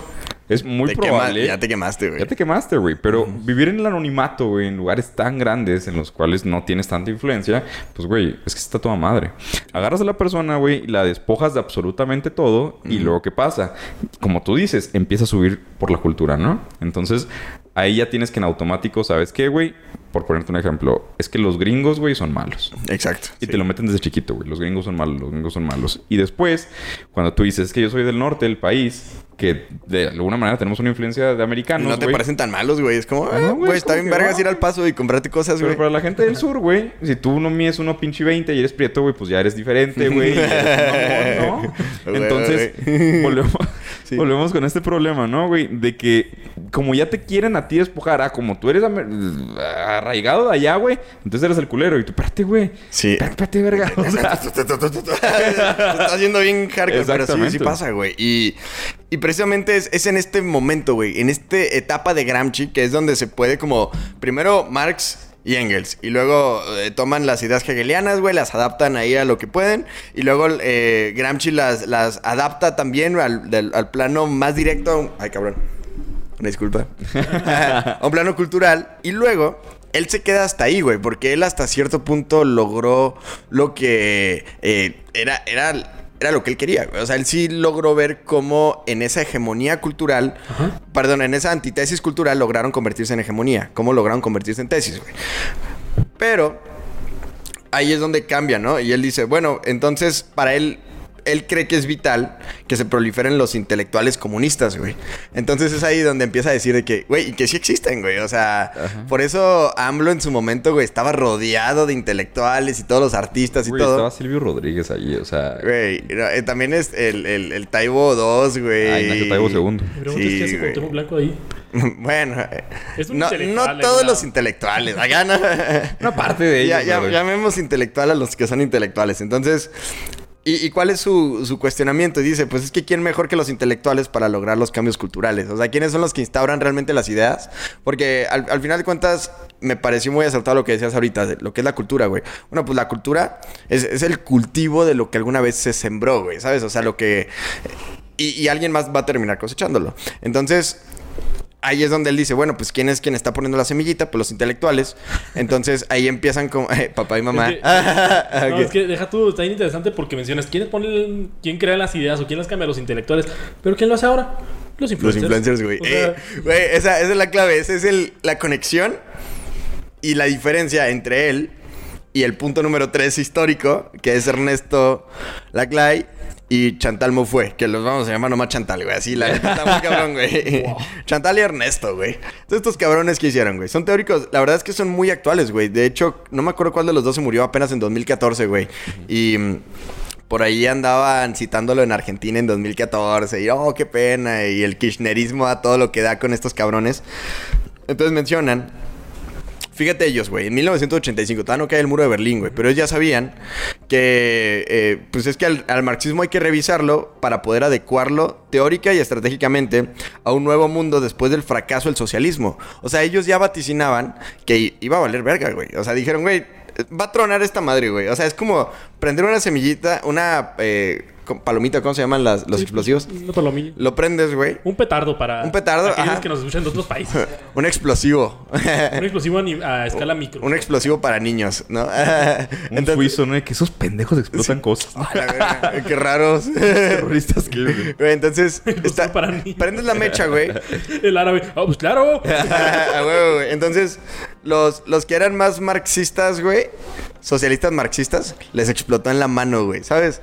es muy Te quema- probable... ya te quemaste, güey. Ya te quemaste, güey. Pero vivir en el anonimato, güey, en lugares tan grandes en los cuales no tienes tanta influencia, pues, güey, es que está toda madre. Agarras a la persona, güey, y la despojas de absolutamente todo. Y luego, ¿qué pasa? Como tú dices, empieza a subir por la cultura, ¿no? Entonces, ahí ya tienes que en automático, ¿sabes qué, güey? Por ponerte un ejemplo, es que los gringos, güey, son malos. Exacto. Y sí. te lo meten desde chiquito, güey. Los gringos son malos, los gringos son malos. Y después, cuando tú dices que yo soy del norte del país, que de alguna manera tenemos una influencia de americanos, no te parecen tan malos, güey. Es como, No, ah, güey, es está bien vergas va. ir al paso y comprarte cosas, Pero güey. para la gente del sur, güey, si tú no mides uno pinche 20 y eres prieto, güey, pues ya eres diferente, güey. ¿no? Güey, Entonces, volvemos, Sí. volvemos con este problema, ¿no, güey? De que como ya te quieren a ti despojar, ah, como tú eres amer- arraigado de allá, güey, entonces eres el culero. Y tú, espérate, güey. Sí. Espérate, verga. O sea, Está haciendo bien hardcore, pero sí, sí pasa, güey. Y, y precisamente es, es en este momento, güey, en esta etapa de Gramsci, que es donde se puede como, primero Marx y Engels, y luego eh, toman las ideas hegelianas, güey, las adaptan ahí a lo que pueden, y luego eh, Gramsci las, las adapta también al, del- al plano más directo. Ay, cabrón. Una disculpa. a un plano cultural. Y luego, él se queda hasta ahí, güey. Porque él hasta cierto punto logró lo que eh, era, era, era lo que él quería. güey. O sea, él sí logró ver cómo en esa hegemonía cultural, perdón, en esa antitesis cultural lograron convertirse en hegemonía. Cómo lograron convertirse en tesis, güey. Pero ahí es donde cambia, ¿no? Y él dice, bueno, entonces para él, él cree que es vital que se proliferen los intelectuales comunistas, güey. Entonces es ahí donde empieza a decir de que, güey, y que sí existen, güey. O sea, por eso AMLO en su momento, güey, estaba rodeado de intelectuales y todos los artistas y güey, todo. estaba Silvio Rodríguez ahí, o sea... Güey, no, eh, también es el, el, el Taibo 2, güey. Ay, Ignacio Taibo. Me preguntas Sí, qué hace Blanco ahí. bueno, eh, Es un no, no todos ¿no? los intelectuales. Acá no. Una parte de ellos, Ya, ya- güey. llamemos intelectual a los que son intelectuales. Entonces, ¿y, cuál es su, cuestionamiento? Dice, pues es que ¿quién mejor que los intelectuales para lograr los cambios culturales? O sea, ¿quiénes son los que instauran realmente las ideas? Porque al, al final de cuentas, me pareció muy acertado lo que decías ahorita, lo que es la cultura, güey. Bueno, pues la cultura es, el cultivo de lo que alguna vez se sembró, güey, ¿sabes? O sea, lo que... Y alguien más va a terminar cosechándolo. Entonces, ahí es donde él dice, bueno, pues ¿quién es quien está poniendo la semillita? Pues los intelectuales. Entonces ahí empiezan con eh, papá y mamá. Es que- No, es que deja tú, está bien interesante porque mencionas quiénes ponen, quién crea las ideas o quién las cambia, los intelectuales. Pero ¿quién lo hace ahora? Los Los influencers. influencers, güey. O sea, Eh, Güey, esa, esa es la clave. Esa es el, la conexión y la diferencia entre él y el punto número 3 histórico, que es Ernesto Laclay y Chantal Moufue, que los vamos a llamar nomás Chantal, güey. Así, la neta está muy cabrón, güey. Chantal y Ernesto, güey. Entonces, estos cabrones que hicieron, güey. Son teóricos, la verdad es que son muy actuales, güey. De hecho, no me acuerdo cuál de los dos se murió apenas en 2014, güey. Y. mm, por ahí andaban citándolo en Argentina en 2014. Y, oh, qué pena. Y el kirchnerismo a todo lo que da con estos cabrones. Entonces mencionan Fíjate ellos, güey. En 1985, todavía no cae el muro de Berlín, güey. Pero ellos ya sabían que, eh, pues es que al, al marxismo hay que revisarlo para poder adecuarlo teórica y estratégicamente a un nuevo mundo después del fracaso del socialismo. O sea, ellos ya vaticinaban que iba a valer verga, güey. O sea, dijeron, güey, va a tronar esta madre, güey. O sea, es como prender una semillita, una eh, palomita, ¿cómo se llaman las- los sí, explosivos? Una palomilla. Lo prendes, güey. Un petardo para. Un petardo, aquellos ajá. que nos escuchan de otros países. Un explosivo. Un explosivo a, escala micro. Un explosivo para niños, ¿no? Un Entonces- suizo, ¿no? Que esos pendejos explotan cosas. Qué raros. Terroristas que... güey. Entonces, está, para niños. prendes la mecha, güey. El árabe. Ah, pues claro. Güey. Entonces, los, los que eran más marxistas, güey, socialistas marxistas, les explotó en la mano, güey, ¿sabes?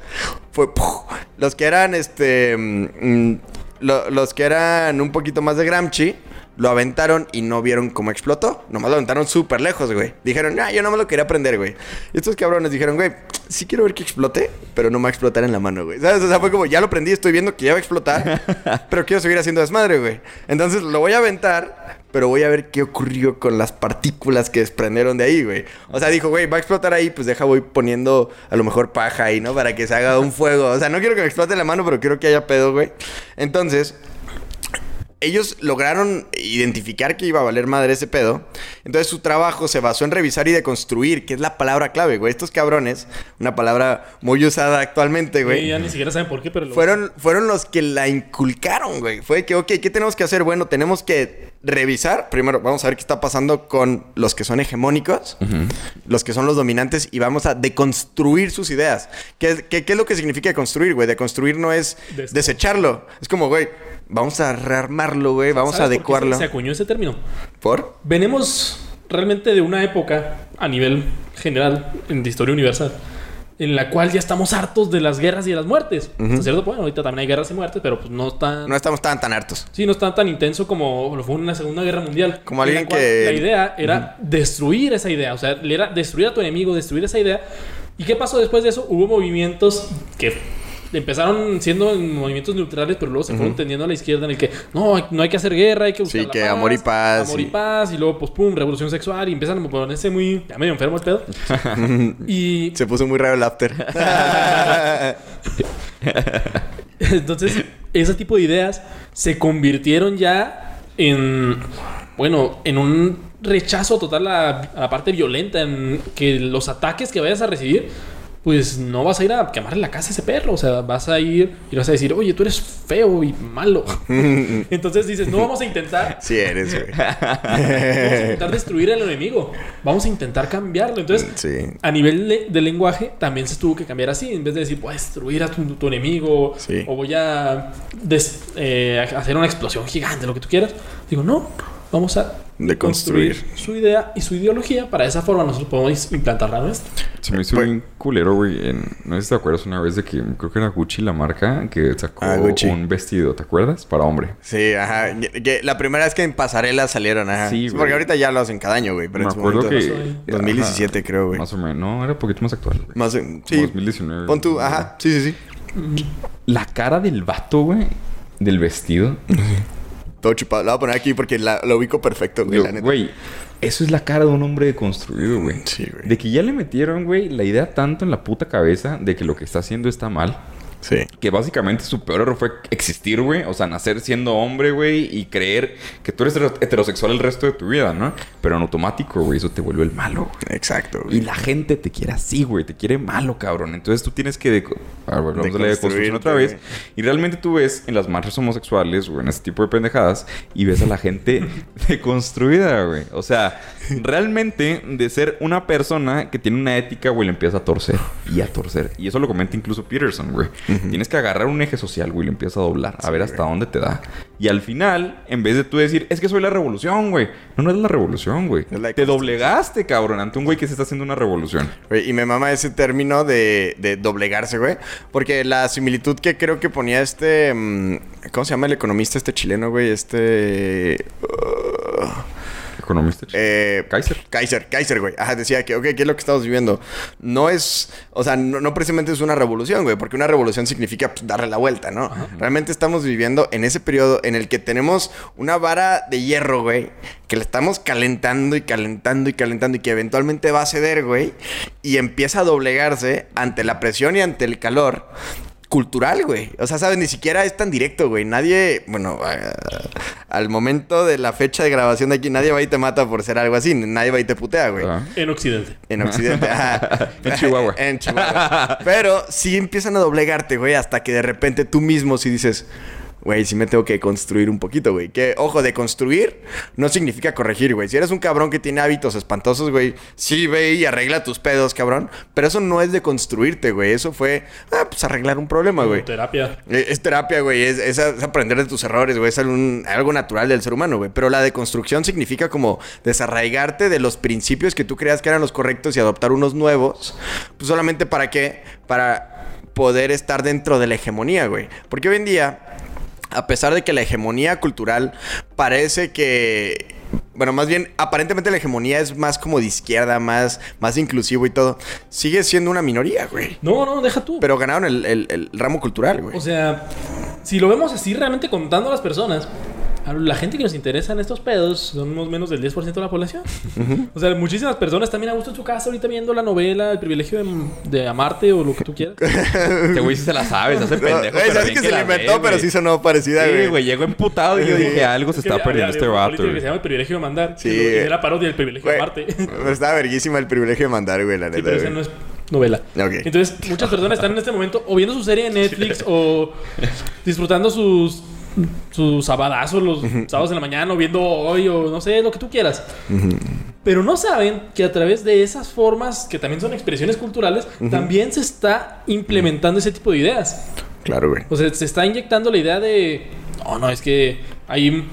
Fue... ¡puf! Los que eran, este... mm, lo- los que eran un poquito más de Gramsci, lo aventaron y no vieron cómo explotó. Nomás lo aventaron súper lejos, güey. Dijeron, ah, yo no me lo quería prender, güey. Y estos cabrones dijeron, güey, sí quiero ver que explote, pero no me va a explotar en la mano, güey. ¿Sabes? O sea, fue como, ya lo prendí, estoy viendo que ya va a explotar, pero quiero seguir haciendo desmadre, güey. Entonces lo voy a aventar, pero voy a ver qué ocurrió con las partículas que desprendieron de ahí, güey. O sea, dijo, güey, va a explotar ahí, pues deja, voy poniendo a lo mejor paja ahí, ¿no? Para que se haga un fuego. O sea, no quiero que me explote la mano, pero quiero que haya pedo, güey. Entonces, ellos lograron identificar que iba a valer madre ese pedo. Entonces su trabajo se basó en revisar y deconstruir, que es la palabra clave, güey. Estos cabrones, una palabra muy usada actualmente, Güey, güey. ya ni siquiera saben por qué, pero lo- Fueron, fueron los que la inculcaron, güey. Fue que, ok, ¿qué tenemos que hacer? Bueno, tenemos que revisar. Primero, vamos a ver qué está pasando con los que son hegemónicos, los que son los dominantes, y vamos a deconstruir sus ideas. ¿Qué, es- qué- qué es lo que significa deconstruir, güey? Deconstruir no es Des- desecharlo. Es como, güey, vamos a rearmarlo, güey. Vamos a ¿Sabes por qué adecuarlo. Se, se acuñó ese término. ¿Por? Venimos realmente de una época a nivel general, en de historia universal, en la cual ya estamos hartos de las guerras y de las muertes. Hasta cierto punto, ahorita también hay guerras y muertes, pero pues no están... No estamos tan tan hartos. Sí, no está tan intenso como lo fue en una Segunda Guerra Mundial. Como En la alguien cual que- La idea era destruir esa idea. O sea, era destruir a tu enemigo, destruir esa idea. ¿Y qué pasó después de eso? Hubo movimientos que empezaron siendo movimientos neutrales, pero luego se fueron tendiendo a la izquierda en el que no, no hay que hacer guerra, hay que buscar Sí, la que amor y paz, Amor y y- paz. Y luego, pues, pum, revolución sexual. Y empiezan a ponerse muy... Ya medio enfermo el pedo. y Se puso muy raro el after. Entonces, ese tipo de ideas se convirtieron ya en, bueno, en un rechazo total a, a la parte violenta, en que los ataques que vayas a recibir, pues no vas a ir a quemarle la casa a ese perro, o sea, vas a ir y vas a decir, oye, tú eres feo y malo. Entonces dices, no vamos a intentar sí eres, güey. Vamos a intentar destruir al enemigo. Vamos a intentar cambiarlo. Entonces, Sí. a nivel de, de lenguaje, también se tuvo que cambiar así. En vez de decir, voy a destruir a tu, tu enemigo Sí. o voy a des- eh, a hacer una explosión gigante, lo que tú quieras. Digo, no, vamos a Deconstruir. construir su idea y su ideología. Para esa forma nosotros podemos implantar la nuestra. Se me hizo Pues- bien culero, güey. en- No sé si te acuerdas una vez de que creo que era Gucci la marca que sacó Ah, un vestido, ¿te acuerdas? Para hombre. Sí, ajá. La primera vez que en pasarela salieron, ajá. Sí, güey. porque ahorita ya lo hacen cada año, güey. Pero me en su acuerdo momento- que. 2017 creo, güey. Más o menos. No, era un poquito más actual, güey. Más, eh, Como sí. 2019. Pon tú, ajá. Sí, sí, sí. La cara del vato, güey. Del vestido. Todo chupado. Lo voy a poner aquí porque la, lo ubico perfecto, güey. La neta. Güey, eso es la cara de un hombre deconstruido, güey. Sí, güey. De que ya le metieron, güey, la idea tanto en la puta cabeza de que lo que está haciendo está mal. Sí. Que básicamente su peor error fue existir, güey. O sea, nacer siendo hombre, güey. Y creer que tú eres hetero- heterosexual el resto de tu vida, ¿no? Pero en automático, güey, eso te vuelve el malo, güey. Exacto, güey. Y la gente te quiere así, güey. Te quiere malo, cabrón. Entonces tú tienes que... A ver, vamos a la deconstrucción otra vez. Y realmente tú ves en las marchas homosexuales o en ese tipo de pendejadas y ves a la gente deconstruida, güey. O sea, realmente de ser una persona que tiene una ética, güey, le empieza a torcer y a torcer. Y eso lo comenta incluso Peterson, güey. Tienes que agarrar un eje social, güey, lo empiezas a doblar, a ver hasta dónde te da. Y al final, en vez de tú decir, es que soy la revolución, güey. No, no eres la revolución, güey. Es la Te doblegaste, cabrón, ante un güey que se está haciendo una revolución. Güey, y me mama ese término de, de doblegarse, güey. Porque la similitud que creo que ponía este. mm, ¿Cómo se llama el economista este chileno, güey? Este. uh, Economista. eh, Kaiser. Kaiser, Kaiser, güey. Ajá, decía que, ok, ¿qué es lo que estamos viviendo? No es, o sea, no, no precisamente es una revolución, güey, porque una revolución significa pues, darle la vuelta, ¿no? Realmente estamos viviendo en ese periodo en el que tenemos una vara de hierro, güey, que le estamos calentando y calentando y calentando y que eventualmente va a ceder, güey, y empieza a doblegarse ante la presión y ante el calor cultural, güey. O sea, ¿sabes? Ni siquiera es tan directo, güey. Nadie, bueno, al momento de la fecha de grabación de aquí, nadie va y te mata por ser algo así. Nadie va y te putea, güey. Ah. En Occidente. En Occidente. ajá. En Chihuahua. en Chihuahua. Pero sí empiezan a doblegarte, güey, hasta que de repente tú mismo sí dices, güey, sí me tengo que construir un poquito, güey. Que, ojo, de construir no significa corregir, güey. Si eres un cabrón que tiene hábitos espantosos, güey, sí ve y arregla tus pedos, cabrón. Pero eso no es de construirte, güey. Eso fue, ah, pues arreglar un problema, güey. Terapia. Eh, Es terapia, güey. Es, aprender de tus errores, güey. Es algún- algo natural del ser humano, güey. Pero la deconstrucción significa como desarraigarte de los principios que tú creas que eran los correctos y adoptar unos nuevos. Pues solamente para qué? Para poder estar dentro de la hegemonía, güey. Porque hoy en día, a pesar de que la hegemonía cultural parece que... Bueno, más bien, aparentemente la hegemonía es más como de izquierda, más, más inclusivo y todo. Sigue siendo una minoría, güey. No, no, deja tú. Pero ganaron el, el- el ramo cultural, güey. O sea, si lo vemos así realmente contando a las personas, la gente que nos interesa en estos pedos somos menos del 10% de la población. O sea, muchísimas personas bien a gusto en su casa ahorita viendo la novela El privilegio de, de amarte o lo que tú quieras. Este güey sí se la sabe, se hace No, pendejo. güey, pero sabes bien que se la inventó, ve, pero güey. sí sonó parecida, Sí, güey. güey, llegó emputado y yo dije, algo se Que está perdiendo había este vato, que güey. se llama El privilegio de mandar. Sí. Es la parodia del privilegio Güey, de amarte. Estaba verguísima el privilegio de mandar, güey, la neta. pero esa güey. no es novela. Ok. Entonces, muchas personas están en este momento o viendo su serie en Netflix o disfrutando sus sus sabadazos los sábados en la mañana o viendo hoy o no sé, lo que tú quieras. Pero no saben que a través de esas formas, que también son expresiones culturales, también se está implementando ese tipo de ideas. Claro, güey. O sea, se está inyectando la idea de, no, no, es que hay,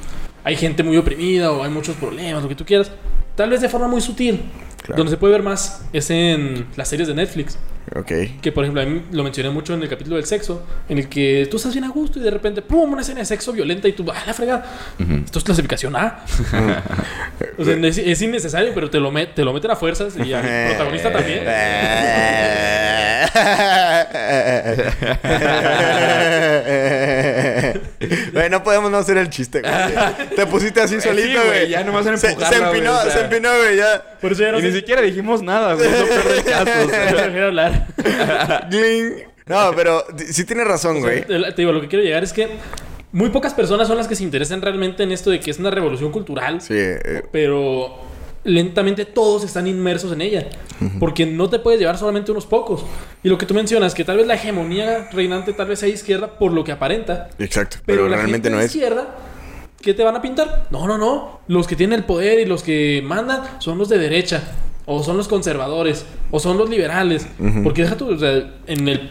hay gente muy oprimida o hay muchos problemas, lo que tú quieras. tal vez de forma muy sutil. Claro. Donde se puede ver más es en las series de Netflix. Ok. Que por ejemplo, a mí lo mencioné mucho en el capítulo del sexo, en el que tú estás bien a gusto y de repente, ¡pum! Una escena de sexo violenta y tú, ¡ah, la fregada! Esto es clasificación A. o sea, es, es innecesario, pero te lo, met- te lo meten a fuerzas y al protagonista también. Güey, no podemos no hacer el chiste, güey. Te pusiste así solito, güey, ya nomás se, se empinó, güey, o sea. se empinó, güey, ya. Por eso ya no Y ni siquiera dijimos nada, güey. Caso. o sea. no quiero hablar. Gling. No, pero sí tienes razón, güey. Te, te digo, lo que quiero llegar es que muy pocas personas son las que se interesan realmente en esto de que es una revolución cultural. Sí, eh, Pero lentamente todos están inmersos en ella. Porque no te puedes llevar solamente unos pocos. Y lo que tú mencionas, que tal vez la hegemonía reinante tal vez sea izquierda por lo que aparenta. exacto. Pero, Pero, la realmente gente no es. izquierda, ¿qué te van a pintar? No, no, no. Los que tienen el poder y los que mandan son los de derecha. O son los conservadores. O son los liberales. Porque deja tú, o sea, en el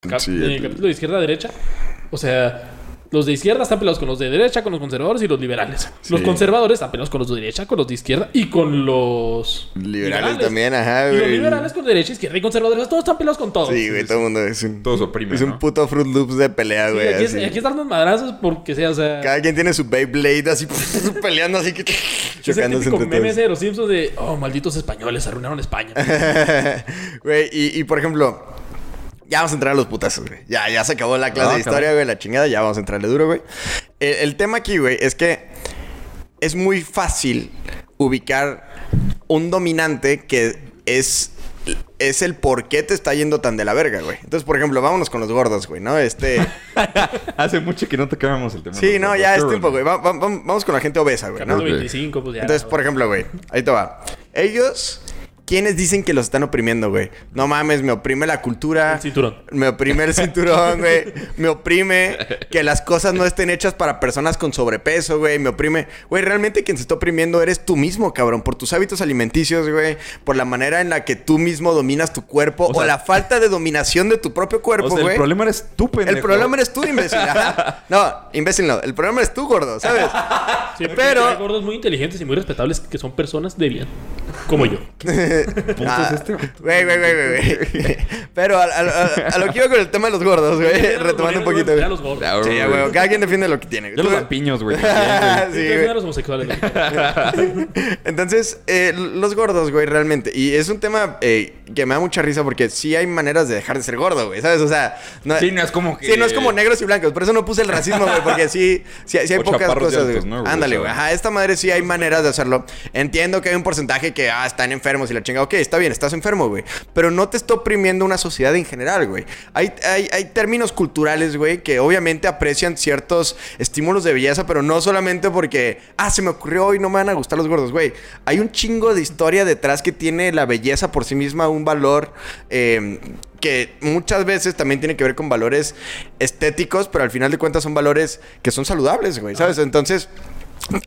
Cap- Sí, en el capítulo de izquierda a derecha. O sea, los de izquierda están peleados con los de derecha, con los conservadores y los liberales. Los conservadores están peleados con los de derecha, con los de izquierda y con los Liberales también, ajá, Y los güey. liberales con derecha, izquierda y conservadores, todos están peleados con todos. Sí, güey, todo el mundo es un. Todos oprimen, Es un puto Fruit Loops de pelea, Sí, güey. aquí, es- así. aquí están los madrazos porque sea, o sea, Cada quien tiene su Beyblade así peleando así que es el chocándose entre meme ese todos. de los Simpsons de, oh, malditos españoles, arruinaron España. Güey, y, y por ejemplo, ya vamos a entrar a los putazos, güey. Ya, ya se acabó la clase de historia, güey, la chingada, ya vamos a entrarle duro, güey. El, el tema aquí, güey, es que es muy fácil ubicar un dominante que es es el por qué te está yendo tan de la verga, güey. Entonces, por ejemplo, vámonos con los gordos, güey, ¿no? Este... Hace mucho que no tocábamos el tema. sí, no, ya es tiempo, güey. Va- va- va- vamos con la gente obesa, güey, ¿no? Capítulo Ok. 25, pues ya. Entonces, por ejemplo, güey, ahí te va. Ellos, ¿quiénes dicen que los están oprimiendo, güey? No mames, me oprime la cultura. El cinturón. Me oprime el cinturón, güey. Me oprime que las cosas no estén hechas para personas con sobrepeso, güey. Me oprime. Güey, realmente quien se está oprimiendo eres tú mismo, cabrón. Por tus hábitos alimenticios, güey. Por la manera en la que tú mismo dominas tu cuerpo. O, sea- la falta de dominación de tu propio cuerpo, O güey. el problema eres tú, pendejo. El problema eres tú, imbécil. Ajá. No, imbécil no. El problema eres tú, gordo, ¿sabes? Sí, pero- Hay gordos muy inteligentes y muy respetables que son personas de bien. Como yo. Ah, es este? Güey, güey, güey, güey. Pero a, a- a- a lo que iba con el tema de los gordos, güey. Retomando un poquito, Ya los gordos. Ya, Sí, güey. Cada quien defiende lo que tiene. Yo los lampiños, güey. Sí, güey. a los homosexuales. Entonces, eh, los gordos, güey, realmente. Y es un tema eh, que me da mucha risa porque sí hay maneras de dejar de ser gordo, güey, ¿sabes? O sea, no, Sí, no es como que- Sí, no es como negros y blancos. Por eso no puse el racismo, güey, porque sí, sí, sí hay O pocas cosas. Ándale, güey. Ajá, esta madre sí hay maneras de hacerlo. Entiendo que hay un porcentaje que, ah, están enfermos y la chinga. Ok, está bien, estás enfermo, güey. Pero no te está oprimiendo una sociedad en general, güey. Hay, hay, hay términos culturales, güey, que obviamente aprecian ciertos estímulos de belleza, pero no solamente porque, ah, se me ocurrió hoy, no me van a gustar los gordos, güey. Hay un chingo de historia detrás que tiene la belleza por sí misma un valor eh, que muchas veces también tiene que ver con valores estéticos, pero al final de cuentas son valores que son saludables, güey, ¿sabes? Entonces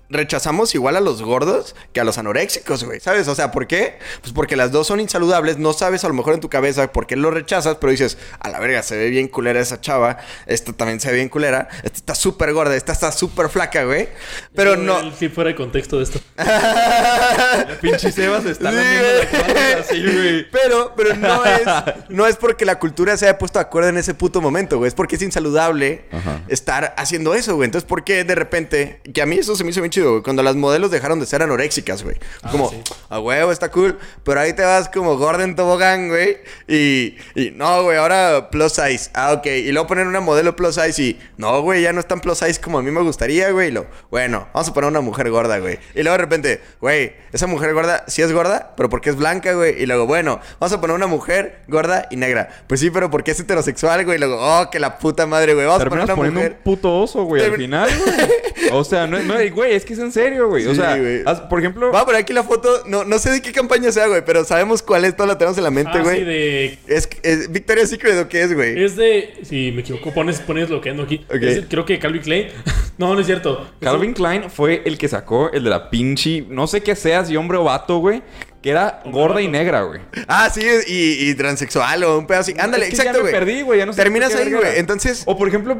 rechazamos igual a los gordos que a los anoréxicos, güey. ¿Sabes? O sea, ¿por qué? Pues porque las dos son insaludables. No sabes a lo mejor en tu cabeza por qué lo rechazas, pero dices, a la verga, se ve bien culera esa chava. Esta también se ve bien culera. Esta está súper gorda. Esta está súper flaca, güey. Pero no. El sí fuera de contexto de esto. Pinche Sebas se está Sí, la así, güey. Pero, pero no es, no es porque la cultura se haya puesto de acuerdo en ese puto momento, güey. Es porque es insaludable Ajá. estar haciendo eso, güey. Entonces, ¿por qué de repente? Que a mí eso se me hizo bien chido, güey. Cuando las modelos dejaron de ser anoréxicas, güey. Ah, como, sí. a huevo, está cool. Pero ahí te vas como Gordon Tobogán, güey. Y, y no, güey, ahora plus size. Ah, ok. Y luego poner una modelo plus size y, no, güey, ya no es tan plus size como a mí me gustaría, güey. Y lo, bueno, vamos a poner una mujer gorda, güey. Y luego de repente, güey, esa mujer gorda sí es gorda, pero porque es blanca, güey. Y luego, bueno, vamos a poner una mujer gorda y negra. Pues sí, pero porque es heterosexual, güey. Y luego, oh, que la puta madre, güey. Vamos a poner una poniendo mujer. un puto oso, güey, al final, güey. O sea, no, no, güey, es que es en serio, güey. o sea, güey. haz- por ejemplo, Vamos a poner aquí la foto. No, no sé de qué campaña sea, güey, pero sabemos cuál es. Toda la tenemos en la mente, Ah, güey. sí, de... Es, es Victoria's Secret o qué es, güey. Es de... Si me equivoco, pones, pones lo que ando aquí. Es- creo que Calvin Klein... no, no es cierto. Calvin Klein fue el que sacó el de la pinche, no sé qué sea, si hombre o vato, güey, que era gorda y negra, güey. Ah, sí, y, y transexual o un pedo así. Ándale, Es que exacto, ya me güey. perdí, güey. Ya no sé Terminas ahí, güey. Entonces. O por ejemplo,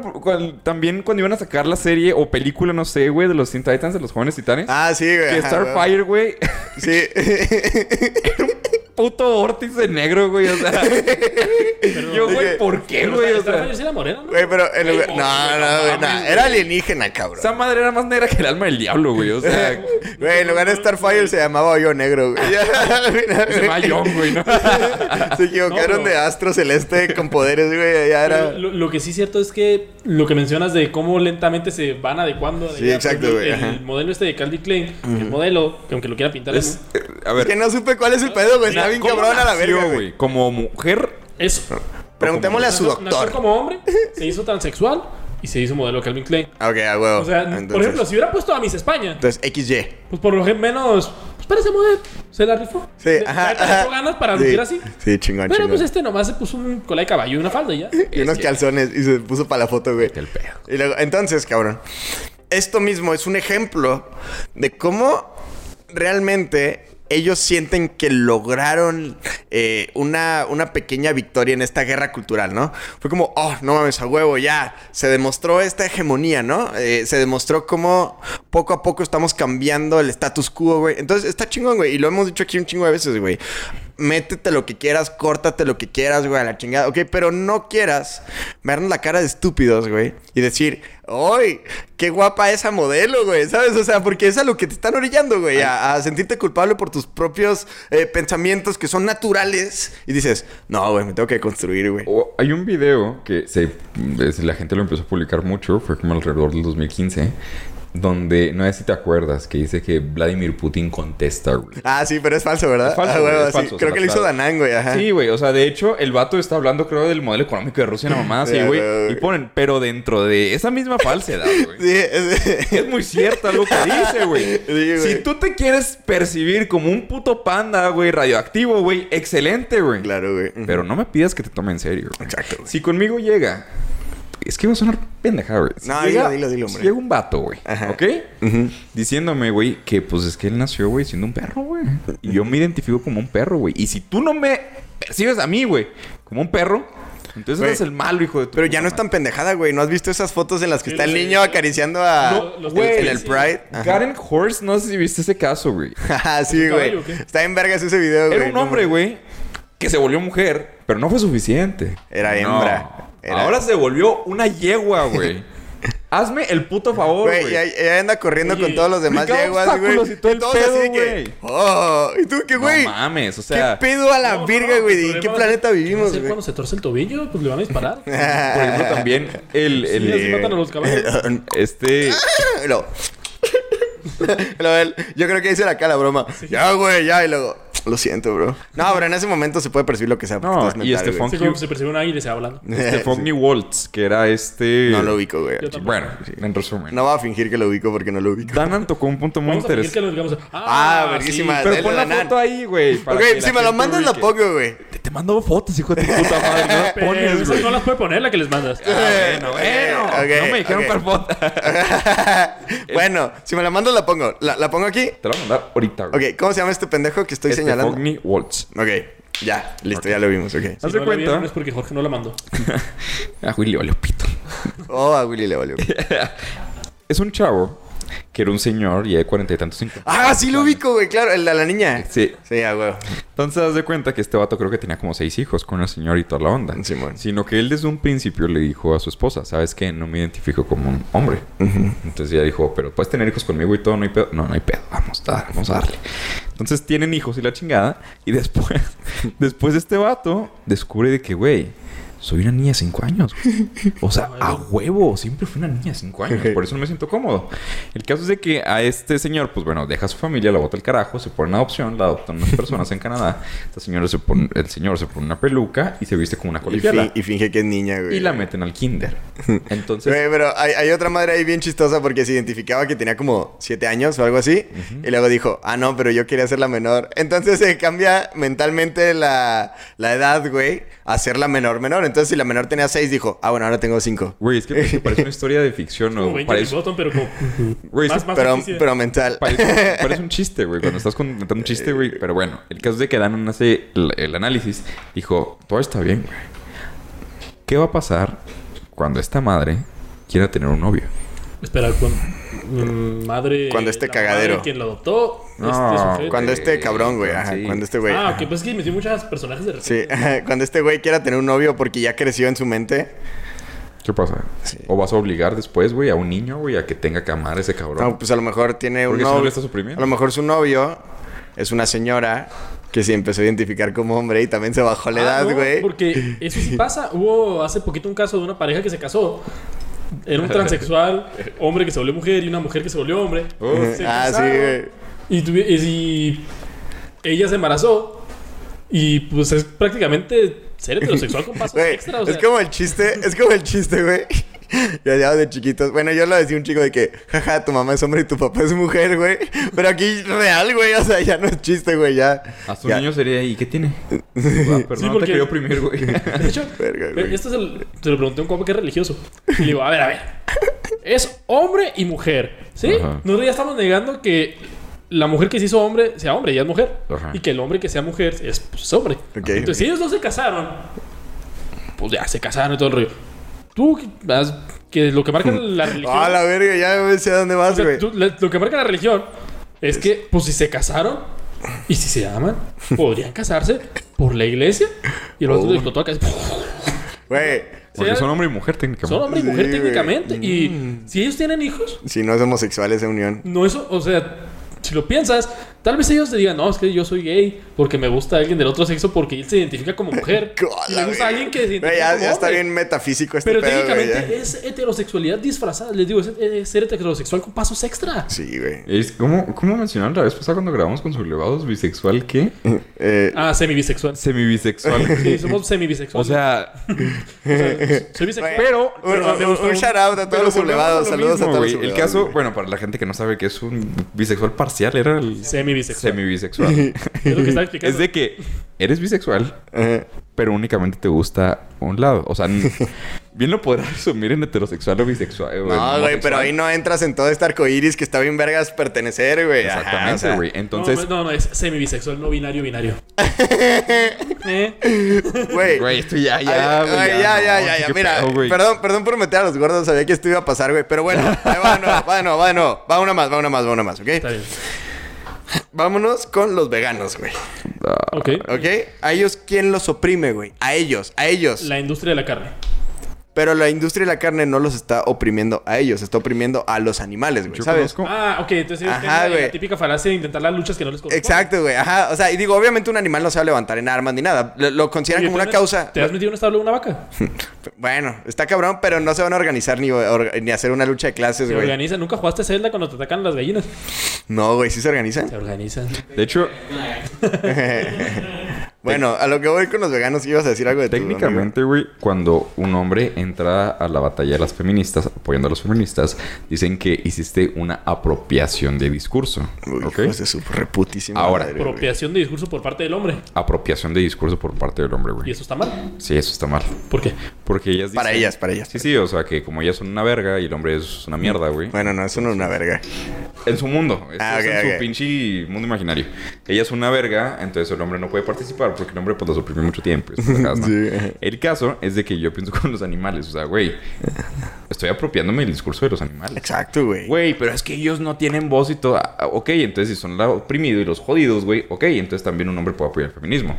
también cuando iban a sacar la serie o película, no sé, güey, de los Teen Titans, de los jóvenes titanes. Ah, sí, güey. que Starfire, güey, Sí. puto Ortiz de negro, güey. O sea, yo, güey, ¿por qué, Pero güey? O Starfire sea, sí era morena, ¿no? Güey, pero. en No, no, no güey. no. Era alienígena, cabrón. esa madre era más negra que el alma del diablo, güey. O sea, Güey, en lugar de Starfire se llamaba Hoyo Negro, güey. se llama Young, güey, ¿no? Se equivocaron No, de astro celeste con poderes, güey. Ya era. Lo, lo que sí es cierto es que lo que mencionas de cómo lentamente se van adecuando. Sí, exacto, güey, El, modelo este de Calvin Klein, el modelo, que aunque lo quiera pintar, Es- es, eh, a ver, Que no supe cuál es el pedo, güey. Está bien ¿cómo cabrón a la verga, güey. Como mujer, eso. Preguntémosle a su Nació- Nació doctor. como hombre, se hizo transexual y se hizo modelo Calvin Klein. Ok, a huevo. O sea, Entonces- por ejemplo, si hubiera puesto a Miss España, Entonces, XY. pues por lo menos, pues parece modelo, se la rifó. Sí, ajá. le echó ajá. ganas para Sí, lucir así. Sí, chingón, Pero chingón. pues este nomás se puso un cola de caballo y una falda y ya. Y unos calzones y se puso para la foto, güey. el pedo. Y luego, entonces, cabrón. Esto mismo es un ejemplo de cómo realmente ellos sienten que lograron eh, una, una pequeña victoria en esta guerra cultural, ¿no? Fue como, oh, no mames, a huevo, ya. Se demostró esta hegemonía, ¿no? Eh, se demostró cómo poco a poco estamos cambiando el status quo, güey. Entonces, está chingón, güey. Y lo hemos dicho aquí un chingo de veces, güey. Métete lo que quieras, córtate lo que quieras, güey, a la chingada. Ok, pero no quieras vernos la cara de estúpidos, güey. Y decir, ¡ay! ¡Qué guapa esa modelo, güey! ¿Sabes? O sea, porque es a lo que te están orillando, güey. A, sentirte culpable por tus propios eh, pensamientos que son naturales. Y dices, no, güey, me tengo que construir, güey. Hay un video que se, la gente lo empezó a publicar mucho, fue como alrededor del 2015, donde, no sé si te acuerdas, que dice que Vladimir Putin contesta, güey. Ah, sí, pero es falso, ¿verdad? Es falso, Ah, güey, sí. Creo que lo hizo claro. Danán, güey. Ajá. Sí, güey, o sea, de hecho, el vato está hablando, creo, del modelo económico de Rusia, nada más, sí, güey. Y ponen, pero dentro de esa misma falsedad, güey. Sí, es- Es muy cierto algo que dice, güey. Sí, güey. si tú te quieres percibir como un puto panda, güey, radioactivo, güey, excelente, güey. Claro, güey. Pero no me pidas que te tome en serio. güey. Exacto, güey. Si conmigo llega. Es que va a sonar pendeja, güey. Si No, llega- dilo, dilo, dilo, si hombre. llega un vato, güey. Ajá. ¿Ok? Diciéndome, güey, que pues es que él nació, güey, siendo un perro, güey. Y yo me identifico como un perro, güey. Y si tú no me percibes a mí, güey, como un perro, entonces Güey. eres el malo, hijo de tu Pero ya no es tan pendejada, güey. ¿No has visto esas fotos en las que Sí, está el niño sí. acariciando a... No, los güey, en el sí. Pride? Karen Horst, no sé si viste ese caso, güey. Ajá, sí, ¿Es un güey. Está en vergas ese video, güey. Era un hombre, güey, que se volvió mujer, pero no fue suficiente. Era No. Era- Ahora se volvió una yegua, güey. Hazme el puto favor, Güey, ella anda corriendo Oye, con todos los demás yeguas, güey. y todo el todos pedo, así de que... güey. Oh, ¿y tú qué, güey? No mames, o sea... ¿Qué pedo a la No, virga, no, güey? el ¿De qué planeta es- ¿qué va a vivimos, güey? cuando se torce el tobillo? Pues le van a disparar. Por ejemplo, también el... el Sí, así matan a los caballos. este... Él- yo creo que hice acá la broma. Ya, güey, ya. Y luego, lo siento, bro. No, pero en ese momento se puede percibir lo que sea. No, estás y este güey. Como que se percibe un águila y se va hablando. Este Fogny Waltz, que era este... No lo ubico, güey. Bueno, en resumen. No va a fingir que lo ubico porque no lo ubico. Danan tocó un punto muy que interesante. lo digamos. Ah, verguísima. Pero Dale, pon la Danan. foto ahí, güey. Ok, la si me lo mandas la pongo, güey. Te, te mando fotos, hijo de tu puta madre. No las Pero pones, güey. no las puede poner la que les mandas. Ah, bueno, bueno. No me dijeron cuál foto. bueno, si me la mandas la pongo. ¿La, la pongo aquí? Te lo voy a mandar ahorita, güey. Ok, ¿cómo se llama este pendejo que estoy Este señalando? Fogny Waltz. Ok, ya, listo, ya lo vimos, ok. Haz Si de no la cuenta. vieron es porque Jorge no la mandó. A Willy valió pito. Oh, a Willy le valió. Es un chavo que era un señor ya de cuarenta y tantos, cincuenta. Ah, sí lo ubico, güey, claro, el de la niña. Sí. Sí, ah, güey. Entonces, haz de cuenta que este vato creo que tenía como seis hijos con una señora y toda la onda. Simón. Sino que él desde un principio le dijo a su esposa, ¿sabes qué? No me identifico como un hombre. Entonces ella dijo, pero puedes tener hijos conmigo y todo, no hay pedo. No, no hay pedo, vamos, da- vamos a darle. Entonces tienen hijos y la chingada. Y después, después este vato descubre de que, güey, soy una niña de 5 años. güey. O sea, a huevo, siempre fui una niña de 5 años. Por eso no me siento cómodo. El caso es de que a este señor, pues bueno, deja a su familia, la bota el carajo, se pone en adopción, la adoptan unas personas en Canadá. Esta señora se pone, el señor se pone una peluca y se viste como una Y, colegiala. fi- y finge que es niña, güey. Y la meten al kinder. Entonces, Güey, pero hay, hay otra madre ahí bien chistosa porque se identificaba que tenía como siete años o algo así. Y luego dijo, ah, no, pero yo quería ser la menor. Entonces se cambia mentalmente la, la edad, güey, a ser la menor menor. Entonces si la menor tenía seis, dijo, ah, bueno, ahora tengo cinco. güey, es que parece, parece una historia de ficción, Como ¿no? Benjamin Parece, Button, pero como... Güey, más, sí, más Pero, ficticia. pero mental. parece, parece un chiste, güey. Cuando estás contando un chiste, güey. Pero bueno, el caso es de que Dan hace el, el análisis. Dijo, todo está bien, güey. ¿Qué va a pasar cuando esta madre quiera tener un novio? Espera, con... mm, madre... Cuando este cagadero. quien lo adoptó. No, este sujeto. Cuando este cabrón, güey. Ajá, Sí. Cuando este güey. Ah, ok, pues es que me dio muchos personajes de Sí, repente. ajá, cuando este güey quiera tener un novio porque ya creció en su mente. ¿Qué pasa? ¿O vas a obligar después, güey, a un niño, güey, a que tenga que amar a ese cabrón? No, pues a lo mejor tiene un Porque si no novio. A lo mejor su novio es una señora que se empezó a identificar como hombre y también se bajó la Ah, edad, no, güey. Porque eso sí pasa. Hubo hace poquito un caso de una pareja que se casó. Era un transexual, hombre que se volvió mujer y una mujer que se volvió hombre. Se ah, sí, güey. Y, tuvi- y- y ella se embarazó. Y pues es prácticamente ser heterosexual con pasos Güey, extra. O sea, es como el chiste, es como el chiste, güey. Ya ya de chiquitos. Bueno, yo lo decía un chico de que, jaja, tu mamá es hombre y tu papá es mujer, güey. Pero aquí real, güey. O sea, ya no es chiste, güey. Ya. Hasta un ya. niño sería ahí. ¿Qué tiene? Ah, perdón, Sí, no porque- te quería oprimir, güey. De hecho, Verga, güey. esto se lo, se lo pregunté a un compa que es religioso. Y le digo, a ver, a ver. Es hombre y mujer. ¿Sí? Ajá. Nosotros ya estamos negando que la mujer que se hizo hombre sea hombre, ella es mujer. Ajá. Y que el hombre que sea mujer es, pues, es hombre. Entonces, si ellos dos se casaron, pues ya se casaron y todo el rollo. Tú, que- lo que marca la religión. Ah, la verga, ya me sé a dónde vas, güey. lo que marca la religión es que, pues si se casaron y si se aman, podrían casarse por la iglesia. Y el otro explotó acá. Güey, Porque son hombre y mujer técnicamente. Son hombre y mujer técnicamente. Y si ellos tienen hijos, si no es homosexual esa unión. no eso, o sea, si lo piensas, tal vez ellos te digan, no, es que yo soy gay porque me gusta alguien del otro sexo porque él se identifica como mujer. y le gusta a alguien que se identifica Güey, ya, como ya está hombre. bien metafísico este Pero pedo, técnicamente ya. es heterosexualidad disfrazada. Les digo, es, es ser heterosexual con pasos extra. Sí, güey. Es, ¿cómo, ¿Cómo mencionaron la vez pasada cuando grabamos con sublevados? ¿Bisexual qué? Eh, Ah, semi-bisexual. Semibisexual. Sí, somos semi-bisexuales. O sea, soy bisexual. pero... un, pero un- un un- shout out a todos los sublevados. lo Saludos mismo, a todos los El caso, bueno, para la gente que no sabe que es un bisexual parcial, era el Semi-bisexual. semibisexual. Es lo que estaba explicando. es de que eres bisexual, pero únicamente te gusta un lado. O sea, bien lo podrás resumir en heterosexual o bisexual. en No, güey, pero ahí no entras en todo este arco iris que está bien vergas pertenecer, güey. Exactamente, o sea, güey. Entonces, No, no, no, es semi-bisexual, no binario, binario. ¿Eh? Güey. güey, esto ya, ya, Ay, güey, ya, ya, no, ya, ya. qué Mira, pedo, güey. perdón, perdón por meter a los gordos. Sabía que esto iba a pasar, güey. Pero bueno, ahí va, no, va, no, va, no. Va una más, va una más, va una más, ¿ok? Está bien. Vámonos con los veganos, güey. Ok. ¿Ok? A ellos, ¿quién los oprime, güey? A ellos, a ellos. La industria de la carne. Pero la industria de la carne no los está oprimiendo a ellos, está oprimiendo a los animales, güey. Yo ¿Sabes? conozco- Ah, ok. Entonces Ajá, es la, típica falacia de intentar las luchas que no les corresponden. Exacto, güey. Ajá. O sea, y digo, obviamente un animal no se va a levantar en armas ni nada. Lo, lo consideran Oye, como ¿tú una causa. ¿Te has metido en un establo de una vaca? Bueno, está cabrón, pero no se van a organizar ni, or- ni hacer una lucha de clases, Se güey. organiza. ¿Nunca jugaste Zelda cuando te atacan las gallinas? No, güey, sí se organizan. Se organizan. De hecho, Bueno, a lo que voy con los veganos, ibas a decir algo de técnicamente, güey, cuando un hombre entra a la batalla de las feministas, apoyando a los feministas, dicen que hiciste una apropiación de discurso. Uy, ¿Ok? hijos de su reputísima Ahora, madre, güey. Apropiación de discurso por parte del hombre. Apropiación de discurso por parte del hombre, Y güey. eso está mal. Sí, eso está mal. ¿Por qué? Porque ellas Para dicen- ellas, para ellas. Sí, sí, o sea que como ellas son una verga y el hombre es una mierda, güey. Bueno, no, eso no es una verga. En su mundo. Esto Ah, es en su pinche mundo imaginario. Ella es una verga, entonces el hombre no puede participar porque el hombre pues lo suprimió mucho tiempo. pendejadas, ¿no? Sí. El caso es de que yo pienso con los animales. O sea, güey, estoy apropiándome el discurso de los animales. Exacto, güey. Güey, pero es que ellos no tienen voz y todo. Ah, ok, entonces si son el oprimido y los jodidos, güey, ok, entonces también un hombre puede apoyar el feminismo.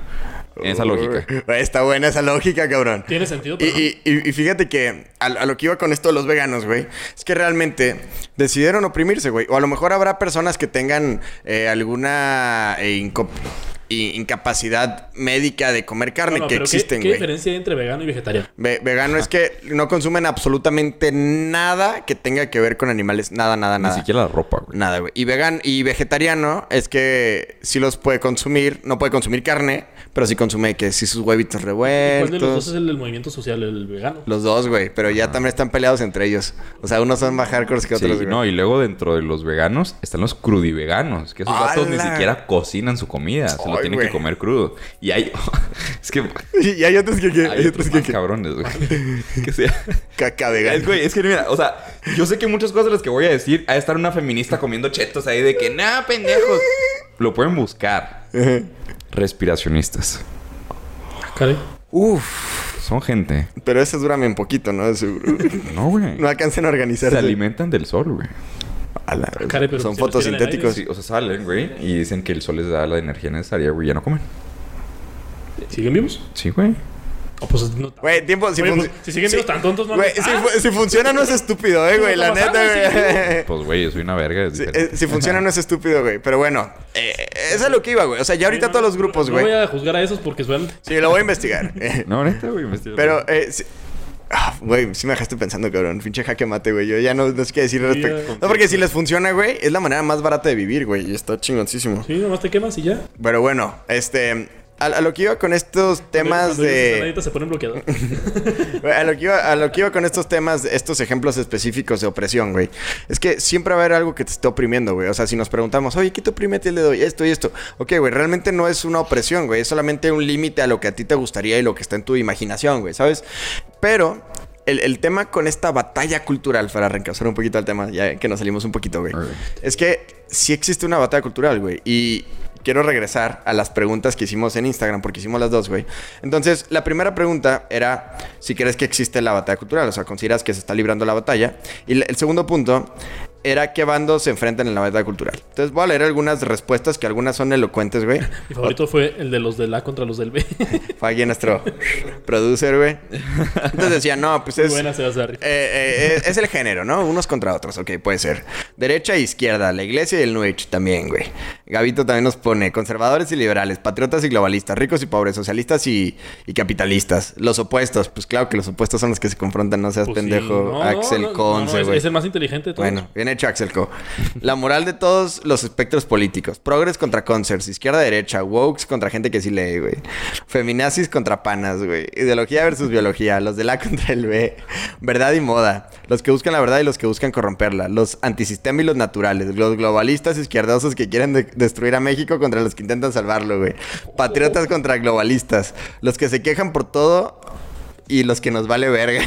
En esa lógica. Está buena esa lógica, cabrón. Tiene sentido, Y, pero y- y- y fíjate que a, a lo que iba con esto de los veganos, güey, es que realmente decidieron oprimirse, güey. O a lo mejor habrá personas que tengan eh, alguna eh, incapacidad médica de comer carne No, no, que pero ¿qué- existen, ¿Qué, güey. diferencia hay entre vegano y vegetariano? Ve- vegano es que no consumen absolutamente nada que tenga que ver con animales. Nada, nada, Ni nada. siquiera la ropa, güey. Nada, güey. Y vegan y vegetariano es que sí los puede consumir, no puede consumir carne, pero sí consume que sí sus huevitos ¿Cuál de los dos revueltos. es el del movimiento social, el vegano? Los dos, güey, pero ya también están peleados entre ellos. O sea, unos son más hardcore que Sí, otros, güey. no, y luego dentro de los veganos están los crudiveganos, que esos vatos ni siquiera cocinan su comida, se lo Ay, tienen güey. que comer crudo. Y hay es que Y hay otros que, que- hay hay otros otros que, más que cabrones, güey. que sea caca vegano. es, güey, es que mira, o sea, yo sé que muchas cosas de las que voy a decir, de estar una feminista comiendo chetos ahí de que, nah, pendejos. Lo pueden buscar. Respiracionistas. Caray. Uf, Son gente. pero esos duran un poquito, ¿no? Seguro. No, güey. no alcancen a Se organizarse. alimentan del sol, güey. Son si fotosintéticos. Sí, o sea, salen, güey, y dicen que el sol les da la energía necesaria, güey, ya no comen. ¿Siguen vivos? Sí, güey. O pues no. Güey, tiempo, si, Oye, pues, si siguen sí. vivos tan tontos, no Güey, si, Ah, fu- si funciona no es estúpido, eh, güey. La ¿Cómo neta, güey. Pues, güey, yo soy una verga. Sí, eh, si funciona no es estúpido, güey. Pero bueno, eh, eso es lo que iba, güey. O sea, ya ahorita no, todos no, los grupos, No güey. voy a juzgar a esos porque suenan. Sí, lo voy a investigar. No, neta, güey. investiga. Pero, eh, sí- güey, sí me dejaste pensando, cabrón. Pinche jaque mate, güey. Yo ya no, no sé qué decir al Sí, respecto. ya. No, porque si les funciona, güey, es la manera más barata de vivir, güey. Y está chingoncísimo. Sí, nomás te quemas y ya. Pero bueno, este... A, a lo que iba con estos temas Cuando de... Se pone bloqueador. Güey, A lo, que iba, a lo que iba con estos temas, estos ejemplos específicos de opresión, güey. Es que siempre va a haber algo que te esté oprimiendo, güey. O sea, si nos preguntamos, oye, ¿qué te oprime a ti el dedo? Y esto y esto. Ok, güey, realmente no es una opresión, güey. Es solamente un límite a lo que a ti te gustaría y lo que está en tu imaginación, güey, ¿sabes? Pero el, el tema con esta batalla cultural, para reencauzar un poquito al tema, ya que nos salimos un poquito, güey. Es que sí existe una batalla cultural, güey. Y quiero regresar a las preguntas que hicimos en Instagram, porque hicimos las dos, güey. Entonces, la primera pregunta era si crees que existe la batalla cultural, o sea, consideras que se está librando la batalla. Y el segundo punto era qué bandos se enfrentan en la batalla cultural. Entonces, voy a leer algunas respuestas que algunas son elocuentes, güey. Mi favorito fue el de los del A contra los del B. Fue aquí nuestro producer, güey. Entonces decía, no, pues Muy es... buena. Eh, eh, es el género, ¿no? Unos contra otros, ok, puede ser. Derecha e izquierda, la iglesia y el New Age también, güey. Gabito también nos pone conservadores y liberales, patriotas y globalistas, ricos y pobres, socialistas y, y capitalistas. Los opuestos, pues claro que los opuestos son los que se confrontan, no seas Pues pendejo, no, Axel no, no, Conce, no, es- güey. es el más inteligente de todos. Bueno, bien hecho, Axel Co. La moral de todos los espectros políticos. Progres contra concers, izquierda-derecha, wokes contra gente que sí lee, güey. Feminazis contra panas, güey. Ideología versus biología. Los del A contra el B. Verdad y moda. Los que buscan la verdad y los que buscan corromperla. Los antisistema y los naturales. Los globalistas izquierdosos que quieren de- destruir a México contra los que intentan salvarlo, güey. Patriotas contra globalistas. Los que se quejan por todo y los que nos vale verga.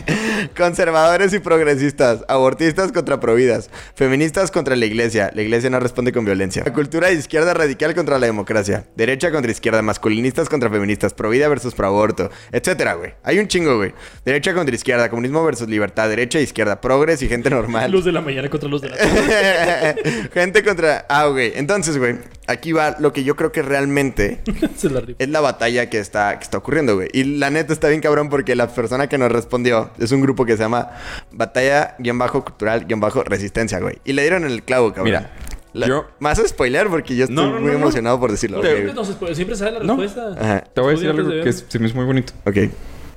Conservadores y progresistas, abortistas contra providas, feministas contra la iglesia. La iglesia no responde con violencia. La cultura de izquierda radical contra la democracia, derecha contra izquierda, masculinistas contra feministas, provida versus proaborto, etcétera, güey. Hay un chingo, güey. Derecha contra izquierda, comunismo versus libertad, derecha e izquierda, progres y gente normal. Luz de la mañana contra los de la tarde. gente contra. Ah, güey. Entonces, güey, aquí va lo que yo creo que realmente Se la rifa. es la batalla que está, que está ocurriendo, güey. Y la neta está bien cabrón porque la persona que nos respondió es un grupo que se llama Batalla-Cultural-Resistencia, güey. Y le dieron el clavo, cabrón. Mira, La- yo- ¿Más a spoiler? Porque yo estoy No, no, muy no, no. emocionado por decirlo. Te- ok, Siempre, nos espo- siempre sale la No. respuesta. Ajá. Te voy a decir algo de que se me hizo muy bonito. Ok.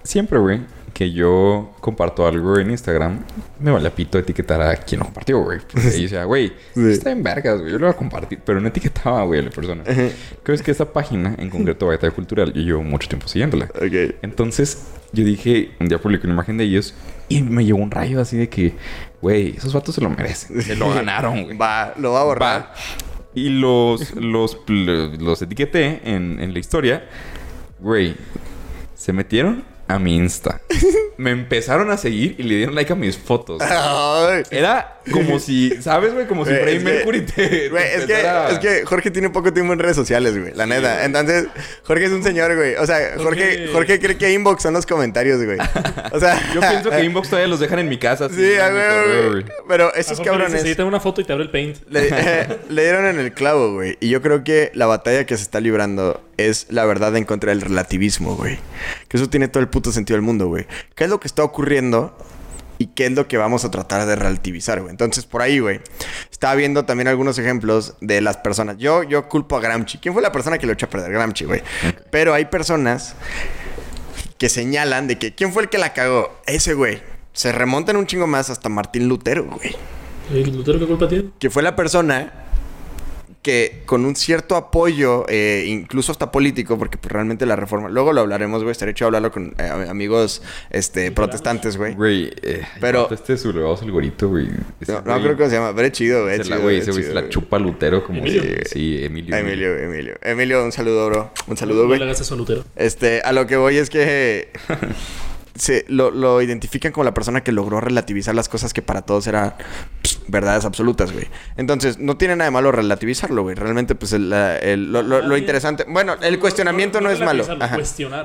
Siempre, güey, que yo comparto algo en Instagram, me vale a pito etiquetar a quien lo compartió, güey. Porque decía, güey, Sí. está en vergas, güey. Yo lo voy a compartir. Pero no etiquetaba, güey, a la persona. Creo que esa página, en concreto, Batalla Cultural, yo llevo mucho tiempo siguiéndola. Ok. Entonces, yo dije, un día publiqué una imagen de ellos y me llegó un rayo así de que, güey, esos vatos se lo merecen. Se lo ganaron, güey. Va, lo va a borrar. Va. Y los, los, los etiqueté en, en la historia. Güey, se metieron a mi Insta. Me empezaron a seguir y le dieron like a mis fotos. Ay. Era como si, ¿sabes, güey? Como si Güey, Freddie que- Mercury te. Güey, es que, es que Jorge tiene poco tiempo en redes sociales, güey. La neta. Entonces, Jorge es un señor, güey. O sea, Jorge, Jorge- cree que inbox son los comentarios, güey. O sea, Yo pienso que inbox todavía los dejan en mi casa. Sí, güey. Pero esos cabrones. "Sí, tengo una foto y te abre el paint. Le, eh, le dieron en el clavo, güey. Y yo creo que la batalla que se está librando es la verdad en contra del relativismo, güey. Que eso tiene todo el puto sentido del mundo, güey. ¿Qué es lo que está ocurriendo? ¿Y qué es lo que vamos a tratar de relativizar, güey? Entonces, por ahí, güey. Estaba viendo también algunos ejemplos de las personas. Yo, yo culpo a Gramsci. ¿Quién fue la persona que lo echó a perder? Gramsci, güey. Pero hay personas que señalan de que ¿quién fue el que la cagó? Ese, güey. Se remontan un chingo más hasta Martín Lutero, güey ¿El Lutero qué culpa tiene? que fue la persona que con un cierto apoyo, eh, incluso hasta político, porque pues, realmente la reforma, luego lo hablaremos, güey, estaría hecho hablarlo con eh, amigos este, protestantes, güey. Güey, eh, Pero-. Este sublevado el gorito, güey. No, no creo que se llama, pero es chido, güey. Se es la, chido, güey, es ese güey se la chupa Lutero como Emilio. si- Sí, Emilio. Emilio, Emilio. Emilio, un saludo, bro. Un saludo, No güey. le hagas eso a Lutero. Este, a lo que voy es que se, lo, lo identifican como la persona que logró relativizar las cosas que para todos eran pss, verdades absolutas, güey. Entonces, no tiene nada de malo relativizarlo, güey. Realmente, pues, el, el- lo, lo- lo interesante... Bueno, el cuestionamiento no, no es malo. Ajá.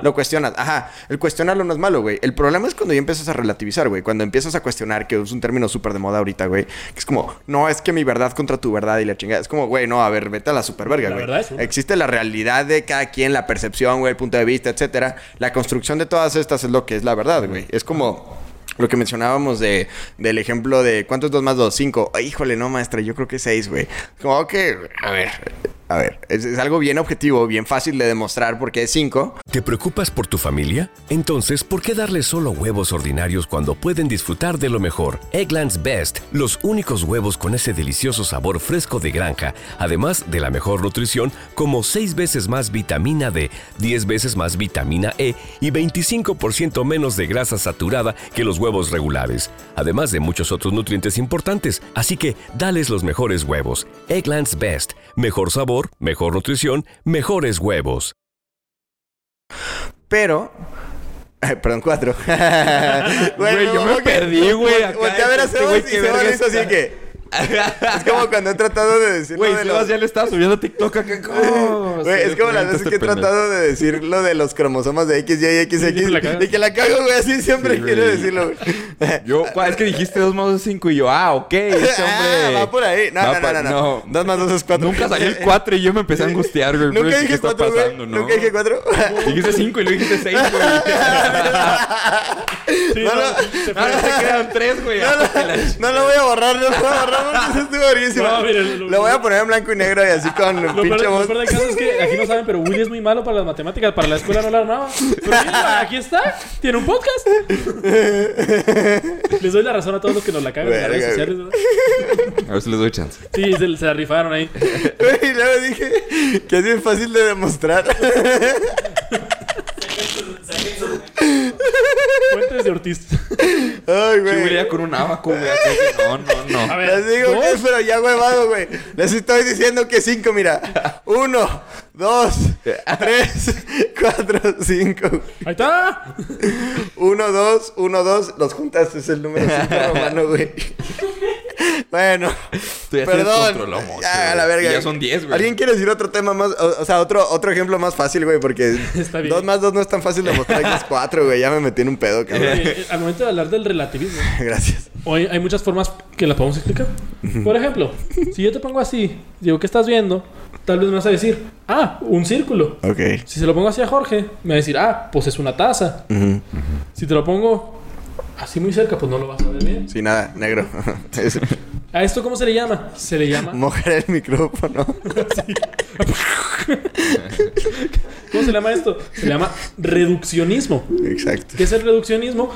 Lo cuestionas, ajá. El cuestionarlo no es malo, güey. El problema es cuando ya empiezas a relativizar, güey. Cuando empiezas a cuestionar, que es un término súper de moda ahorita, güey. Que es como, no, es que mi verdad contra tu verdad y la chingada. Es como, güey, no, a ver, vete a la superverga, güey. verdad. Existe la realidad de cada quien, la percepción, güey, el punto de vista, etcétera. La construcción de todas estas es lo que es la verdad, güey. Es como lo que mencionábamos de, del ejemplo de ¿cuánto es 2 más 2? 5. híjole, no, maestra, yo creo que 6, güey. Como que, a ver, a ver, es, algo bien objetivo, bien fácil de demostrar porque es 5. ¿Te preocupas por tu familia? Entonces, ¿por qué darles solo huevos ordinarios cuando pueden disfrutar de lo mejor? Eggland's Best, los únicos huevos con ese delicioso sabor fresco de granja, además de la mejor nutrición, como 6 veces más vitamina D, 10 veces más vitamina E y 25% menos de grasa saturada que los huevos regulares, además de muchos otros nutrientes importantes. Así que, dales los mejores huevos. Eggland's Best, mejor sabor, mejor nutrición, mejores huevos. Pero. Ay, perdón, 4. Güey, yo me perdí, güey, acá Volteé a ver a este Sebas güey, y Sebas hizo así que. Es como cuando he tratado de decir Güey, de los- ya le estaba subiendo a TikTok acá. Oh, Güey, es como las veces que he tratado de decir lo de los cromosomas de X, Y y X, siempre la cagas. X. Y que la cago, güey. Así siempre Sí, quiero decirlo, güey. Yo, es que dijiste 2 más 5 y yo, ah, ok, este Ah, hombre. va por ahí. No, no, no, no, no. Dos más dos es cuatro. Nunca salió el 4 y yo me empecé a angustiar, güey. Nunca Pero, ¿qué dije está cuatro, güey. pasando, no? Nunca dije cuatro. Dijiste 5 y luego dijiste 6, güey. No, no, se quedan 3, güey. No, no, no lo voy a borrar, no lo voy a borrar eso estuvo buenísimo. No, mire, lo- lo, voy a poner en blanco y negro y así con Lo peor, pinche lo voz. peor del caso es que aquí no saben, pero Willy es muy malo para las matemáticas. Para la escuela no la armaba. Pero mira, aquí está. Tiene un podcast. Les doy la razón a todos los que nos la cagan en las redes sociales. ¿no? A ver si les doy chance. Sí, se, se la rifaron ahí. Y luego dije que es bien fácil de demostrar. Fuentes de Ortiz. Ay, güey. güey, ya con un abaco, güey. que No, no, A no. ver, Les digo dos. que es, pero ya huevado, güey. Les estoy diciendo que cinco, mira. Uno, dos, tres, cuatro, cinco. Ahí está. Uno, dos, uno, dos. Los juntas, es el número cinco romano, güey. Bueno, Tú ya perdón. mucho, Ya, a la verga. Y ya son 10, güey. ¿Alguien quiere decir otro tema más? O, o sea, otro, otro ejemplo más fácil, güey, porque Está bien. dos más dos no es tan fácil de mostrar que es cuatro, güey. Ya me metí en un pedo, cabrón. Eh, eh, al momento de hablar del relativismo, Gracias. hoy hay muchas formas que las podemos explicar. Por ejemplo, si yo te pongo así, digo, ¿qué estás viendo? Tal vez me vas a decir, ah, un círculo. Ok. Si se lo pongo así a Jorge, me va a decir, ah, pues es una taza. Si te lo pongo así muy cerca, pues no lo vas a ver bien. Sí, nada, negro. ¿A esto cómo se le llama? Se le llama. mojar el micrófono. ¿Cómo se llama esto? Se le llama reduccionismo. Exacto. ¿Qué es el reduccionismo?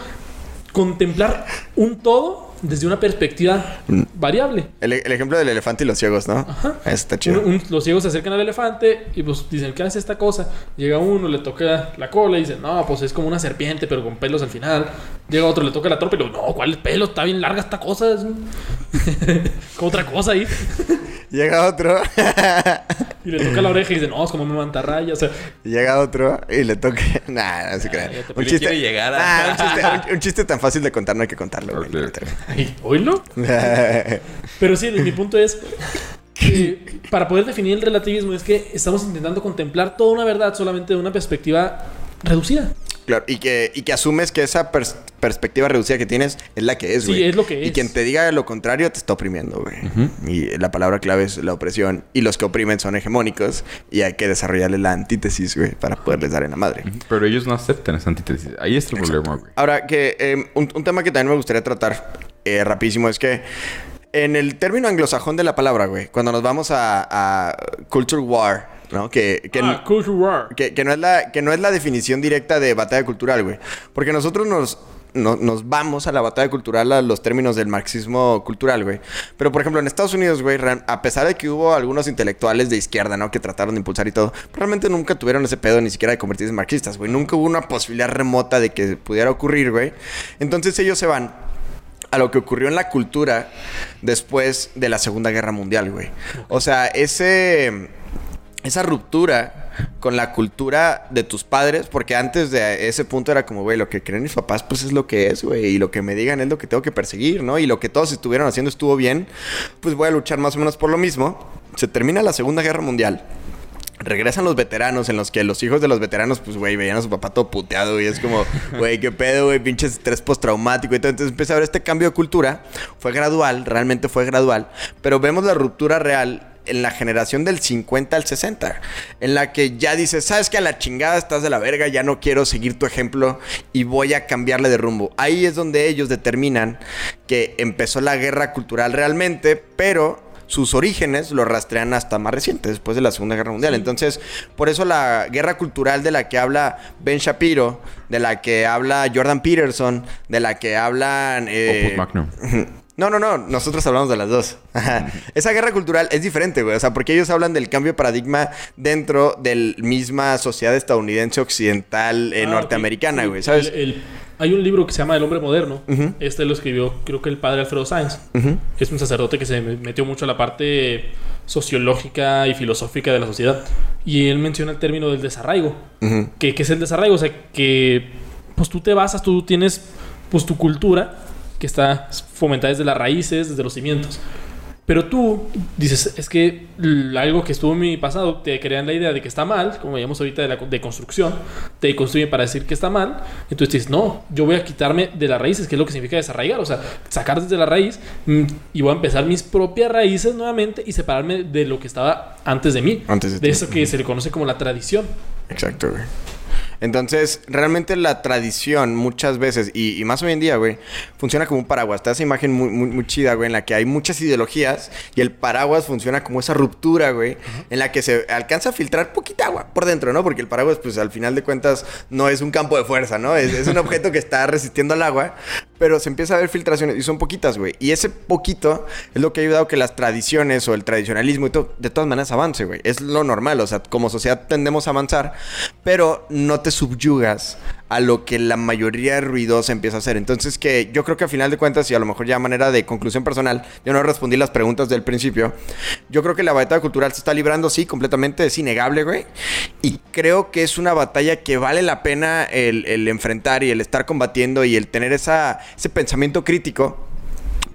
Contemplar un todo desde una perspectiva variable. El, el ejemplo del elefante y los ciegos, ¿no? Eso está chido. Un- un- los ciegos se acercan al elefante y pues dicen, ¿qué hace esta cosa? Llega uno, le toca la cola y dice, no, pues es como una serpiente, pero con pelos al final. Llega otro, le toca la trompa y lo, no, ¿cuál pelo? Está bien larga esta cosa. Es un- otra cosa ahí. Llega otro. Y le toca la oreja y dice, no, es como me mantarraya. O sea, llega otro y le toca. Nah, no se crea. ya te Un chiste. llegar a- Nah, un, chiste un- un chiste tan fácil de contar, no hay que contarlo, güey. Ok. ay, ¿oílo? Pero sí, mi punto es que para poder definir el relativismo es que estamos intentando contemplar toda una verdad solamente de una perspectiva reducida. Claro, y que, y que asumes que esa pers- perspectiva reducida que tienes es la que es, Sí, güey. es lo que Y es. quien te diga lo contrario te está oprimiendo, güey. Y la palabra clave es la opresión. Y los que oprimen son hegemónicos. Y hay que desarrollarles la antítesis, güey, para poderles dar en la madre. Pero ellos no aceptan esa antítesis. Ahí está el problema, güey. Ahora, que eh, un, un tema que también me gustaría tratar eh, rapidísimo es que en el término anglosajón de la palabra, güey, cuando nos vamos a, a Culture War, ¿no? Que, que, ah, que, que no es la, que no es la definición directa de batalla cultural, güey. Porque nosotros nos, no- nos vamos a la batalla cultural a los términos del marxismo cultural, güey. Pero, por ejemplo, en Estados Unidos, güey, a pesar de que hubo algunos intelectuales de izquierda, ¿no? Que trataron de impulsar y todo, realmente nunca tuvieron ese pedo ni siquiera de convertirse en marxistas, güey. Nunca hubo una posibilidad remota de que pudiera ocurrir, güey. Entonces ellos se van a lo que ocurrió en la cultura después de la Segunda Guerra Mundial, güey. O sea, ese esa ruptura con la cultura de tus padres, porque antes de ese punto era como, güey, lo que creen mis papás, pues es lo que es, güey, y lo que me digan es lo que tengo que perseguir, ¿no? Y lo que todos estuvieron haciendo estuvo bien, pues voy a luchar más o menos por lo mismo. Se termina la Segunda Guerra Mundial. Regresan los veteranos en los que los hijos de los veteranos, pues, güey, veían a su papá todo puteado y es como, güey, qué pedo, güey, pinche estrés postraumático y todo. Entonces empieza a ver este cambio de cultura. Fue gradual, realmente fue gradual, pero vemos la ruptura real en la generación del 50 al 60, en la que ya dices, sabes que a la chingada estás de la verga, ya no quiero seguir tu ejemplo y voy a cambiarle de rumbo. Ahí es donde ellos determinan que empezó la guerra cultural realmente, pero sus orígenes lo rastrean hasta más reciente, después de la Segunda Guerra Mundial. Entonces, por eso la guerra cultural de la que habla Ben Shapiro, de la que habla Jordan Peterson, de la que hablan... eh, Opus Magnum. no, no, no. Nosotros hablamos de las dos. Ajá. Esa guerra cultural es diferente, güey. O sea, porque ellos hablan del cambio de paradigma dentro de la misma sociedad estadounidense occidental eh, Ah, norteamericana, güey. ¿Sabes? El- el- hay un libro que se llama El hombre moderno. Este lo escribió, creo que el padre Alfredo Sáenz. Es un sacerdote que se metió mucho a la parte sociológica y filosófica de la sociedad. Y él menciona el término del desarraigo. Que es el desarraigo. O sea, que pues tú te basas, tú tienes pues tu cultura que está fomentada desde las raíces, desde los cimientos. Pero tú dices, es que algo que estuvo en mi pasado te crean la idea de que está mal, como llamamos ahorita de la de construcción, te construyen para decir que está mal. Entonces dices, no, yo voy a quitarme de las raíces, que es lo que significa desarraigar, o sea, sacar desde la raíz mm, y voy a empezar mis propias raíces nuevamente y separarme de lo que estaba antes de mí. Antes de eso que se le conoce como la tradición. Exacto, güey. Entonces, realmente la tradición muchas veces, y, y más hoy en día, güey, funciona como un paraguas. Está esa imagen muy, muy, muy chida, güey, en la que hay muchas ideologías y el paraguas funciona como esa ruptura, güey, en la que se alcanza a filtrar poquita agua por dentro, ¿no? Porque el paraguas, pues al final de cuentas, no es un campo de fuerza, ¿no? Es, es un objeto que está resistiendo al agua, pero se empieza a ver filtraciones y son poquitas, güey. Y ese poquito es lo que ha ayudado que las tradiciones o el tradicionalismo y todo, de todas maneras avance, güey. Es lo normal, o sea, como sociedad tendemos a avanzar, pero no te subyugas a lo que la mayoría ruidosa empieza a hacer. Entonces que yo creo que a final de cuentas, y a lo mejor ya a manera de conclusión personal, yo no respondí las preguntas del principio, yo creo que la batalla cultural se está librando, sí, completamente, es innegable, güey. Y creo que es una batalla que vale la pena el, el enfrentar y el estar combatiendo y el tener esa, ese pensamiento crítico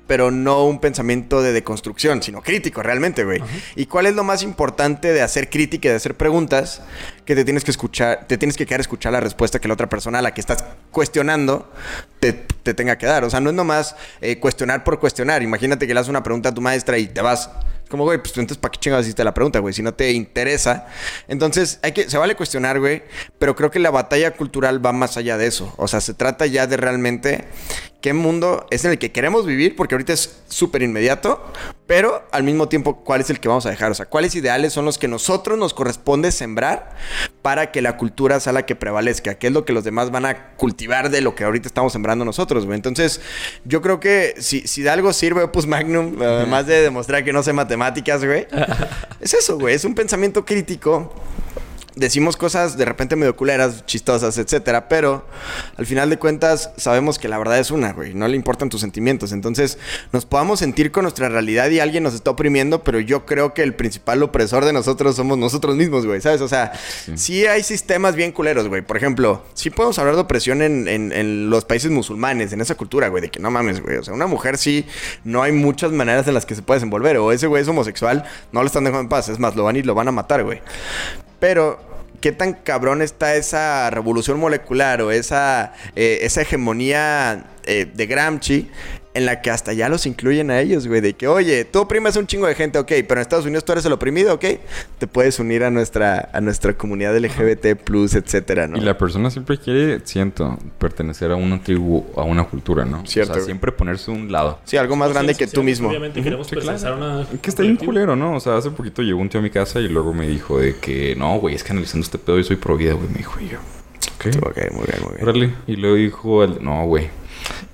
pero no un pensamiento de deconstrucción, sino crítico realmente, güey. ¿Y cuál es lo más importante de hacer crítica y de hacer preguntas? Que te tienes que escuchar, te tienes que quedar a escuchar la respuesta que la otra persona a la que estás cuestionando te, te tenga que dar. O sea, no es nomás eh, cuestionar por cuestionar. Imagínate que le haces una pregunta a tu maestra y te vas. Como, güey, pues entonces, ¿para qué chingados hiciste la pregunta, güey? Si no te interesa. Entonces, hay que, se vale cuestionar, güey. Pero creo que la batalla cultural va más allá de eso. O sea, se trata ya de realmente qué mundo es en el que queremos vivir, porque ahorita es súper inmediato, pero al mismo tiempo, ¿cuál es el que vamos a dejar? O sea, ¿cuáles ideales son los que nosotros nos corresponde sembrar para que la cultura sea la que prevalezca? ¿Qué es lo que los demás van a cultivar de lo que ahorita estamos sembrando nosotros, güey? Entonces, yo creo que si, si de algo sirve Opus Magnum, además de demostrar que no sé matemáticas, güey, es eso, güey, es un pensamiento crítico decimos cosas de repente medio culeras, chistosas, etcétera, pero al final de cuentas sabemos que la verdad es una, güey, no le importan tus sentimientos. Entonces, nos podamos sentir con nuestra realidad y alguien nos está oprimiendo, pero yo creo que el principal opresor de nosotros somos nosotros mismos, güey, ¿sabes? O sea, sí, hay sistemas bien culeros, güey. Por ejemplo, sí podemos hablar de opresión en, en- en los países musulmanes, en esa cultura, güey, de que no mames, güey. O sea, una mujer sí, no hay muchas maneras en las que se puede desenvolver. O ese güey es homosexual, no lo están dejando en paz. Es más, lo van y lo van a matar, güey. Pero, ¿qué tan cabrón está esa revolución molecular o esa, eh, esa hegemonía eh, de Gramsci en la que hasta ya los incluyen a ellos, güey? De que, oye, tú oprimes a un chingo de gente, ok, pero en Estados Unidos tú eres el oprimido, ok, te puedes unir a nuestra, a nuestra comunidad LGBT, etcétera, ¿no? Y la persona siempre quiere, siento, pertenecer a una tribu, a una cultura, ¿no? Cierto, O sea, siempre ponerse a un lado. Sí, algo más grande que tú Socialmente, mismo. Obviamente queremos Sí, claro. pertenecer a una. Que está bien culero, ¿no? O sea, hace poquito llegó un tío a mi casa y luego me dijo de que, no, güey, es que analizando este pedo yo soy pro vida, güey. Me dijo, y yo, ¿qué? Ok, muy bien, muy bien. Órale. Y luego dijo, el- no, güey.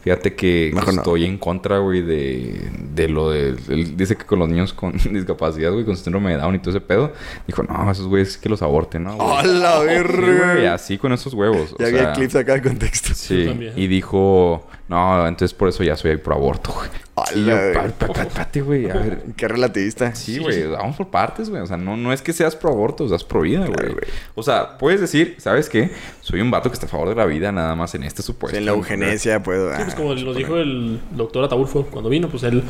Fíjate que Mejor no. estoy en contra, güey, de, de lo de... Él dice que con los niños con discapacidad, güey, con síndrome de Down y todo ese pedo. Dijo, no, esos güeyes que los aborten, ¿no? güey?" ¡Hola, Sí, güey, verga! así con esos huevos. o Ya había sea, clips acá de contexto. Sí, también. y dijo, no, entonces por eso ya soy pro aborto, güey. "Pa- güey. pa- pa- espérate, güey, a ver. Qué relativista. Sí, güey, vamos por partes, güey. O sea, no, no es que seas pro aborto, seas pro vida, Claro, güey. güey. O sea, puedes decir, ¿sabes qué? Soy un vato que está a favor de la vida, nada más en este supuesto. en la eugenesia puedo. Sí, pues ah, como lo dijo el doctor Ataulfo cuando vino, pues él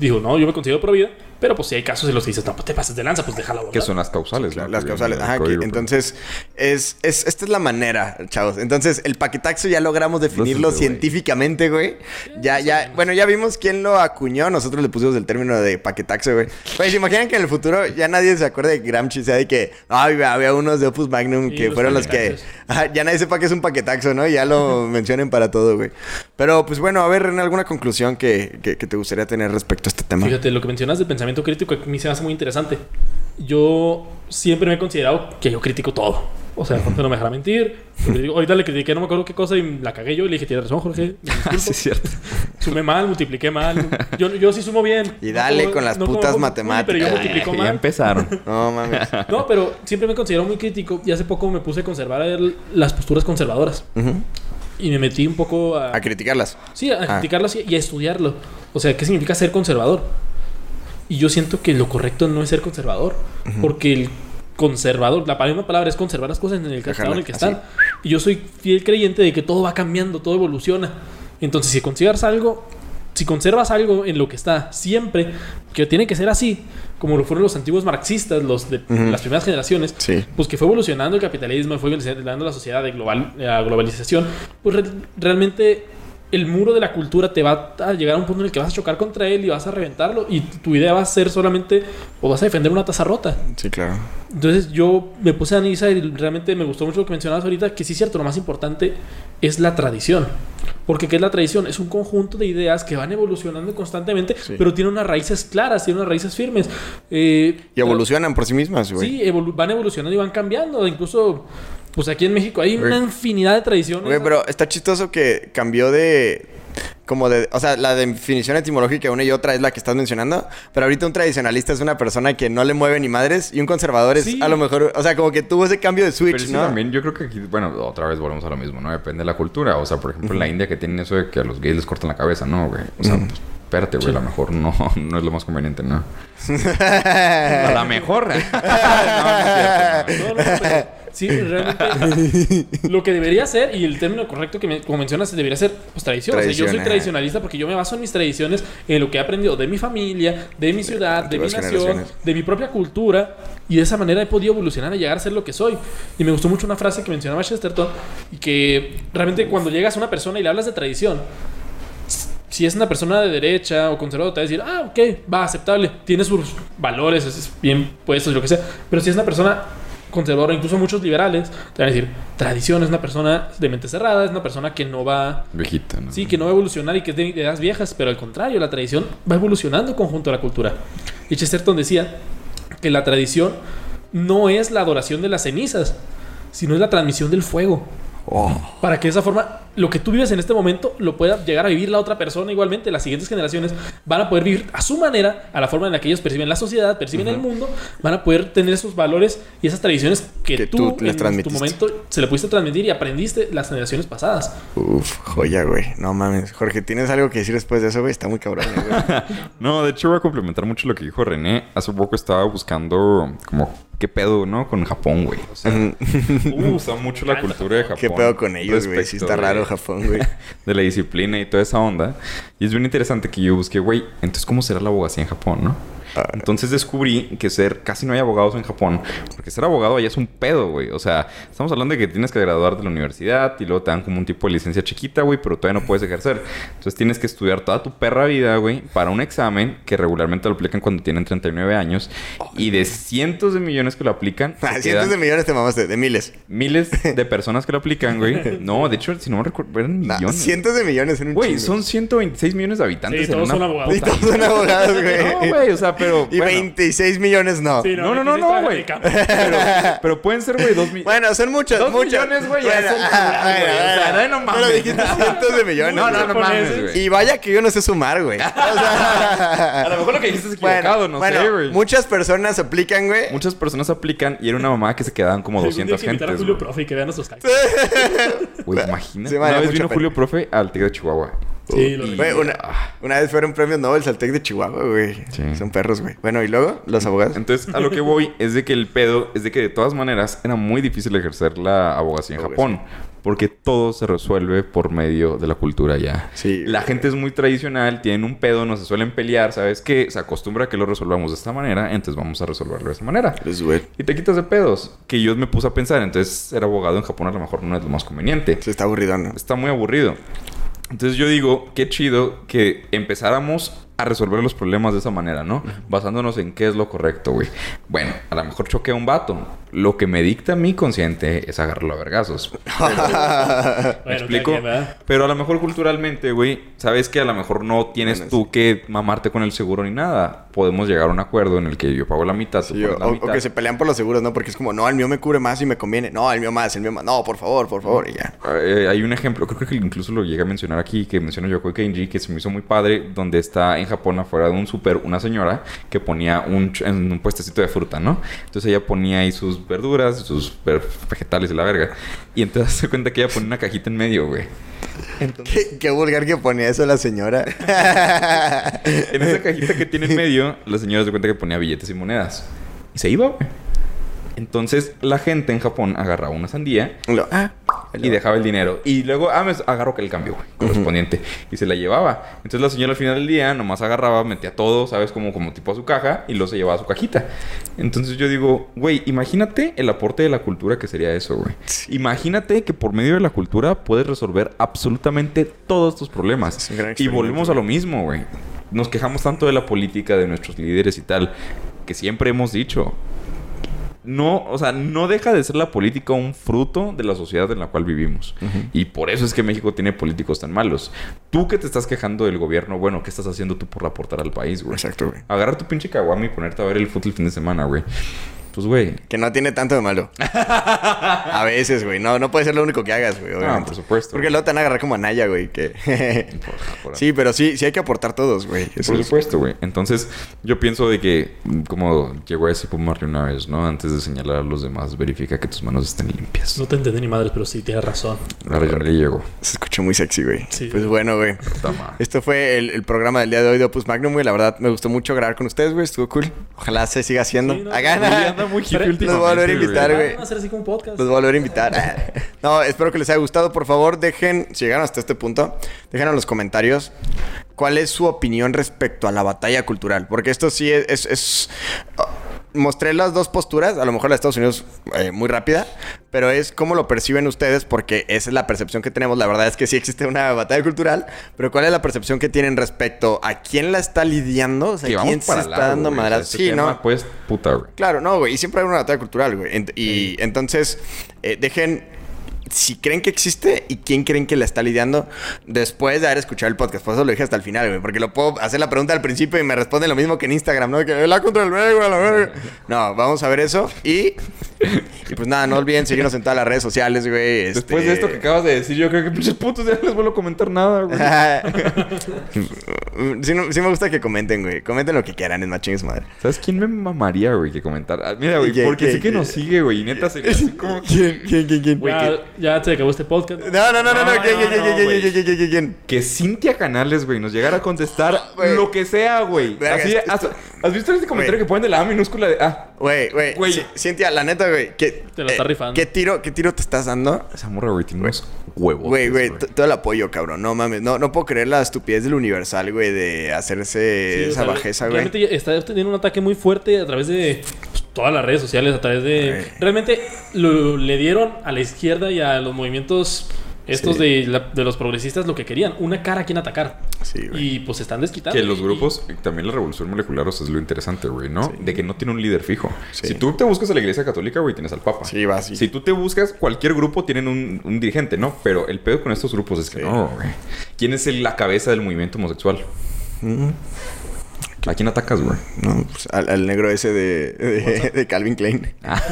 dijo, no, yo me considero pro vida, pero pues si hay casos en los que dices, no, pues te pases de lanza, pues déjala abortar. Que son las causales, ¿no? Las causales. Ajá, entonces, es, es, esta es la manera, chavos. Entonces, el paquetaxo ya logramos definirlo Entonces, científicamente, güey. Ya, ya, bueno, ya vimos quién lo acuñó. Nosotros le pusimos el término de paquetaxo, güey. Güey, ¿se imaginan que en el futuro ya nadie se acuerde de Gramsci? O sea, de que, ay, había unos de Opus Magnum que los fueron los que... Ajá, ya nadie sepa que es un paquetaxo, ¿no? Y ya lo mencionen para todo, güey. Pero, pues bueno, a ver, René, ¿alguna conclusión que, que, que te gustaría tener respecto a este tema? Fíjate, lo que mencionas del pensamiento crítico a mí se me hace muy interesante. Yo siempre me he considerado que yo critico todo. O sea, Jorge no me dejará mentir. Ahorita le critiqué, no me acuerdo qué cosa, y la cagué yo y le dije, tienes razón, Jorge. Sí, es cierto. Sumé mal, multipliqué mal. Yo, yo sí sumo bien. Y dale con las como putas Juli, matemáticas. Pero yo multiplico ya mal. empezaron. No, mames. No, pero siempre me considero muy crítico y hace poco me puse a conservar el- las posturas conservadoras. Ujú. Y me metí un poco a... A criticarlas. Sí, a Ah. criticarlas y y a estudiarlo. O sea, ¿qué significa ser conservador? Y yo siento que lo correcto no es ser conservador. Porque el conservador, la misma palabra es conservar las cosas en el estado en el que así. están. Y yo soy fiel creyente de que todo va cambiando, todo evoluciona. Entonces, si consideras algo, si conservas algo en lo que está siempre, que tiene que ser así, como lo fueron los antiguos marxistas, los de las primeras generaciones, Sí. pues que fue evolucionando el capitalismo, fue evolucionando la sociedad de global, la globalización, pues re- realmente el muro de la cultura te va a llegar a un punto en el que vas a chocar contra él y vas a reventarlo y tu idea va a ser solamente o vas a defender una taza rota. Sí, claro. Entonces yo me puse a analizar y realmente me gustó mucho lo que mencionabas ahorita, que sí es cierto, lo más importante es la tradición. Porque ¿qué es la tradición? Es un conjunto de ideas que van evolucionando constantemente, Sí. pero tienen unas raíces claras, tienen unas raíces firmes. Eh, Y evolucionan por sí mismas, güey. Sí, evolu- van evolucionando y van cambiando. Incluso, pues aquí en México hay una infinidad de tradiciones. Güey, pero está chistoso que cambió de. Como de. O sea, la definición etimológica una y otra es la que estás mencionando. Pero ahorita un tradicionalista es una persona que no le mueve ni madres. Y un conservador es Sí. a lo mejor. O sea, como que tuvo ese cambio de switch, Pero sí, ¿no? también yo creo que aquí, bueno, otra vez volvemos a lo mismo, ¿no? Depende de la cultura. O sea, por ejemplo, en la India que tienen eso de que a los gays les cortan la cabeza, ¿no, güey? O sea, pues, espérate, güey, a lo mejor no, no es lo más conveniente, ¿no? a lo mejor. no, no es cierto. No, no, pero sí, realmente lo que debería ser, y el término correcto que me- como mencionas, debería ser pues, tradición. O sea, yo soy tradicionalista porque yo me baso en mis tradiciones, en lo que he aprendido de mi familia, de mi ciudad, de mi antiguas nación, de mi propia cultura, y de esa manera he podido evolucionar y llegar a ser lo que soy. Y me gustó mucho una frase que mencionaba Chesterton, y que realmente cuando llegas a una persona y le hablas de tradición, si es una persona de derecha o conservadora, te va a decir, ah, ok, va, aceptable, tiene sus valores, es bien puestos lo que sea. Pero si es una persona conservadora, incluso muchos liberales, te van a decir, tradición es una persona de mente cerrada, es una persona que no va, Viejita, ¿no? sí, que no va a evolucionar y que es de ideas viejas, pero al contrario, la tradición va evolucionando conjunto a la cultura. Y Chesterton decía que la tradición no es la adoración de las cenizas, sino es la transmisión del fuego. Oh. Para que de esa forma lo que tú vives en este momento lo pueda llegar a vivir la otra persona igualmente. Las siguientes generaciones van a poder vivir a su manera, a la forma en la que ellos perciben la sociedad, perciben el mundo, van a poder tener esos valores y esas tradiciones que, Que tú, tú les en tu momento se le pudiste transmitir y aprendiste las generaciones pasadas. Uf, joya, güey. No mames. Jorge, ¿tienes algo que decir después de eso, güey? Está muy cabrón, güey. No, de hecho voy a complementar mucho lo que dijo René. Hace poco estaba buscando como qué pedo, ¿no? Con Japón, güey. O sea, gusta mucho la cultura de Japón. ¿Qué pedo con ellos, güey? Sí está raro Japón, güey. De la disciplina y toda esa onda. Y es bien interesante que yo busqué, güey, entonces ¿cómo será la abogacía en Japón, no? Ah. Entonces descubrí que ser casi no hay abogados en Japón, porque ser abogado allá es un pedo, güey. O sea, estamos hablando de que tienes que graduarte de la universidad y luego te dan como un tipo de licencia chiquita, güey, pero todavía no puedes ejercer. Entonces tienes que estudiar toda tu perra vida, güey, para un examen que regularmente lo aplican cuando tienen 39 años. Y de cientos de millones que lo aplican, Ah, cientos de millones te mamaste, de miles. miles de personas que lo aplican, güey. No, de hecho, si no me recuerdo, eran Nah, millones. cientos de millones en un Güey, son 126 millones de habitantes Sí, en todos una son abogados. Y todos son abogados, güey. No, güey, o sea, pero Y bueno, 26 millones no. Sí, No, no, no, 26 no, güey. campo. pero, pero pueden ser, güey, dos millones. Bueno, son muchos, Dos muchos. millones, güey, ya Bueno, son ah, güey. bueno, O sea, no, no mames. Pero dijiste cientos de millones. No, no, no mames, güey. Y vaya que yo no sé sumar, güey. O sea, A lo mejor lo que dijiste es equivocado, no bueno, sé, güey. Muchas personas aplican, güey. Muchas personas aplican y era una mamá que se quedaban como Algún día 200 hay que invitar a gentes. Julio. Profe y que vean nuestros. Güey, imagínate. Una vez vino. Julio Profe al TEC de Chihuahua. Sí, lo Y- Güey, una, una vez fueron premios Nobel al TEC de Chihuahua, güey. Sí. Son perros, güey. Bueno, y luego, los abogados. Entonces, a lo que voy es de que el pedo es de que de todas maneras era muy difícil ejercer la abogacía en Abogacía. Japón. Porque todo se resuelve por medio de la cultura ya. Sí. La gente es muy tradicional, tienen un pedo, no se suelen pelear, ¿sabes qué? Se acostumbra a que lo resolvamos de esta manera, entonces vamos a resolverlo de esa manera. Güey. Y te quitas de pedos. Que yo me puse a pensar, entonces ser abogado en Japón a lo mejor no es lo más conveniente. Se está aburrido, ¿no? Está muy aburrido. Entonces yo digo, qué chido que empezáramos a resolver los problemas de esa manera, ¿no? Basándonos en qué es lo correcto, güey. Bueno, a lo mejor choqué a un vato. Lo que me dicta mi consciente es agarrarlo a vergazos. ¿Me explico? Pero a lo mejor culturalmente, güey, sabes que a lo mejor no tienes tú que mamarte con el seguro ni nada. Podemos llegar a un acuerdo en el que yo pago la mitad, tú Sí, o, la o mitad. que se pelean por los seguros, ¿no? Porque es como, no, el mío me cubre más y me conviene. No, el mío más, el mío más. No, por favor, por favor. Y ya. Eh, hay un ejemplo, creo que incluso lo llegué a mencionar aquí, que menciona Yokoi Kenji, que se me hizo muy padre, donde está en Japón afuera de un súper una señora que ponía un, en un puestecito de fruta, ¿no? Entonces ella ponía ahí sus verduras, sus vegetales y la verga. Y entonces se cuenta que ella ponía una cajita en medio, güey. ¿Qué, qué vulgar que ponía eso la señora. En esa cajita que tiene en medio, la señora se cuenta que ponía billetes y monedas. Y se iba, güey. Entonces la gente en Japón agarraba una sandía ah, y dejaba el dinero. Y luego, ah, me agarró que el cambio, güey, correspondiente. Y se la llevaba. Entonces la señora al final del día nomás agarraba, metía todo, ¿sabes? Como, como tipo a su caja y luego se llevaba a su cajita. Entonces yo digo, güey, imagínate el aporte de la cultura que sería eso, güey. Imagínate que por medio de la cultura puedes resolver absolutamente todos tus problemas. Y volvemos a lo mismo, güey. Nos quejamos tanto de la política, de nuestros líderes y tal, que siempre hemos dicho, no, o sea, no deja de ser la política un fruto de la sociedad en la cual vivimos. Y por eso es que México tiene políticos tan malos. Tú que te estás quejando del gobierno, bueno, ¿qué estás haciendo tú por aportar al país, güey? Exacto, güey. Agarrar tu pinche caguama y ponerte a ver el fútbol el fin de semana, güey. Pues, güey. Que no tiene tanto de malo. A veces, güey. No, no puede ser lo único que hagas, güey. obviamente. Ah, por supuesto. Porque luego te van a agarrar como a Naya, güey. Que... por- sí, pero sí, sí hay que aportar todos, güey. Eso Por es- supuesto, güey. Entonces, yo pienso de que, como llegó a Bob Marley una vez, ¿no? Antes de señalar a los demás, verifica que tus manos estén limpias. No te entendí ni madre, pero sí, tienes razón. Ahora ya le llegó. Se escuchó muy sexy, güey. Sí. Pues bueno, güey. Esto fue el, el programa del día de hoy de Opus Magnum, güey. La verdad, me gustó mucho grabar con ustedes, güey. Estuvo cool. Ojalá se siga haciendo. Sí, no, Hagan. Anda muy hippie Pero- últimamente, Los voy a volver a invitar, güey. Vamos a hacer así como un podcast. Los voy a volver a invitar. No, espero que les haya gustado. Por favor, dejen, si llegaron hasta este punto, dejen en los comentarios cuál es su opinión respecto a la batalla cultural. Porque esto sí es... es- es- oh, Mostré las dos posturas, a lo mejor la de Estados Unidos eh, muy rápida, pero es cómo lo perciben ustedes, porque esa es la percepción que tenemos. La verdad es que sí existe una batalla cultural, pero ¿cuál es la percepción que tienen respecto a quién la está lidiando? O sea, Que quién se está largo, dando madrazos. este Sí, tema, ¿no? Pues, puta, güey. Claro, no, güey. Y siempre hay una batalla cultural, güey. Y entonces, eh, dejen si creen que existe y quién creen que la está lidiando después de haber escuchado el podcast. Por eso lo dije hasta el final, güey. Porque lo puedo hacer la pregunta al principio y me responden lo mismo que en Instagram, ¿no? Que la contra el güey, güey, a la verga. No, vamos a ver eso. Y Y pues nada, no olviden seguirnos en todas las redes sociales, güey. este- Después de esto que acabas de decir, yo creo que pinches putos ya no les vuelvo a comentar nada, güey. sí, no- sí me gusta que comenten, güey. Comenten lo que quieran, es su madre. ¿Sabes quién me mamaría, güey, que comentar? Ah, mira, güey, ¿Quién, porque quién, sé que nos sigue, güey, y neta sería así como... ¿Quién? ¿Quién? ¿Quién? ¿Quién? Güey, ya, ya se acabó este podcast. No, no, no, no, no. No. Que Cintia Canales, güey, nos llegara a contestar Güey. lo que sea, güey. Así, ¿Has visto este comentario que ponen de la A minúscula de A? Güey, güey. Güey. Ci- Cintia, la neta, güey. ¿qué, Te la está rifando. ¿Qué tiro, qué tiro te estás dando? Esa morra, güey, tiene unos huevos. Güey, güey, todo el apoyo, cabrón. No mames. No, no puedo creer la estupidez del Universal, güey, de hacerse Sí, o esa sea, bajeza, güey. Realmente está teniendo un ataque muy fuerte a través de todas las redes sociales, a través de... Güey. Realmente lo- le dieron a la izquierda y a los movimientos estos Sí. de, la- de los progresistas lo que querían, una cara a quien atacar. Sí, güey. Y pues están desquitando. Que los grupos, y también la revolución molecular, o sea, es lo interesante, güey, ¿no? Sí. De que no tiene un líder fijo. Sí. Si tú te buscas a la iglesia católica, güey, tienes al papa. Sí, va así. Si tú te buscas, cualquier grupo tienen un, un dirigente, ¿no? Pero el pedo con estos grupos es que Sí. no, güey. ¿Quién es el- la cabeza del movimiento homosexual? ¿A quién atacas, güey? No, pues, al, al negro ese de, de, de Calvin Klein. Ah.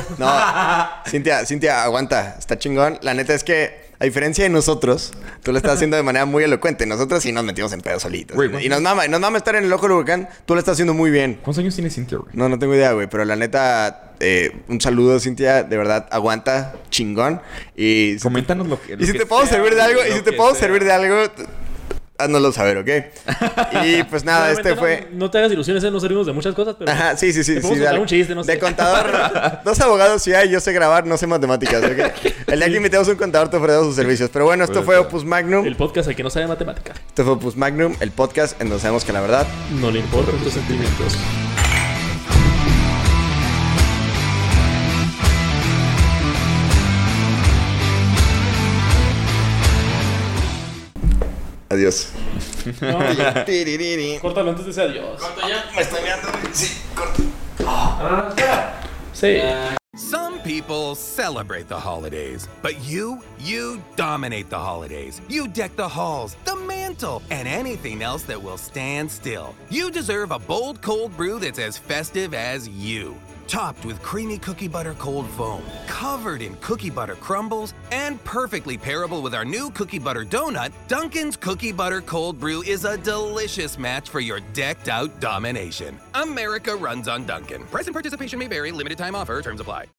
No, Cintia, Cintia, aguanta. Está chingón. La neta es que, a diferencia de nosotros, tú lo estás haciendo de manera muy elocuente. Nosotros sí nos metimos en pedos solitos. Güey, ¿cuántos- y nos mama, y nos mama estar en el ojo del huracán. Tú lo estás haciendo muy bien. ¿Cuántos años tiene Cintia, güey? No, no tengo idea, güey. Pero la neta, eh, un saludo, Cintia. De verdad, aguanta, chingón. Y Coméntanos lo que. y si te puedo servir de algo, y si te puedo servir de algo, háznoslo saber, ¿ok? Y pues nada, Realmente este no- fue. No, te hagas ilusiones, ¿eh? no servimos de muchas cosas, pero... Ajá, sí, sí, sí. Sí, un chiste, no sé. De contador, dos abogados sí hay, yo sé grabar, no sé matemáticas, ¿ok? El día que invitemos a un contador te ofrecemos sus servicios. Pero bueno, esto fue. Opus Magnum. El podcast al que no sabe matemática. Esto fue Opus Magnum, el podcast en donde sabemos que la verdad No le importan tus sentimientos. Adiós. No, córtalo antes de ese adiós. Me estoy mirando, sí. Sí. Some people celebrate the holidays, but you, you dominate the holidays. You deck the halls, the mantle, and anything else that will stand still. You deserve a bold cold brew that's as festive as you. Topped with creamy cookie butter cold foam, covered in cookie butter crumbles, and perfectly pairable with our new cookie butter donut, Dunkin's Cookie Butter Cold Brew is a delicious match for your decked out domination. America runs on Dunkin'. Present participation may vary, limited time offer, terms apply.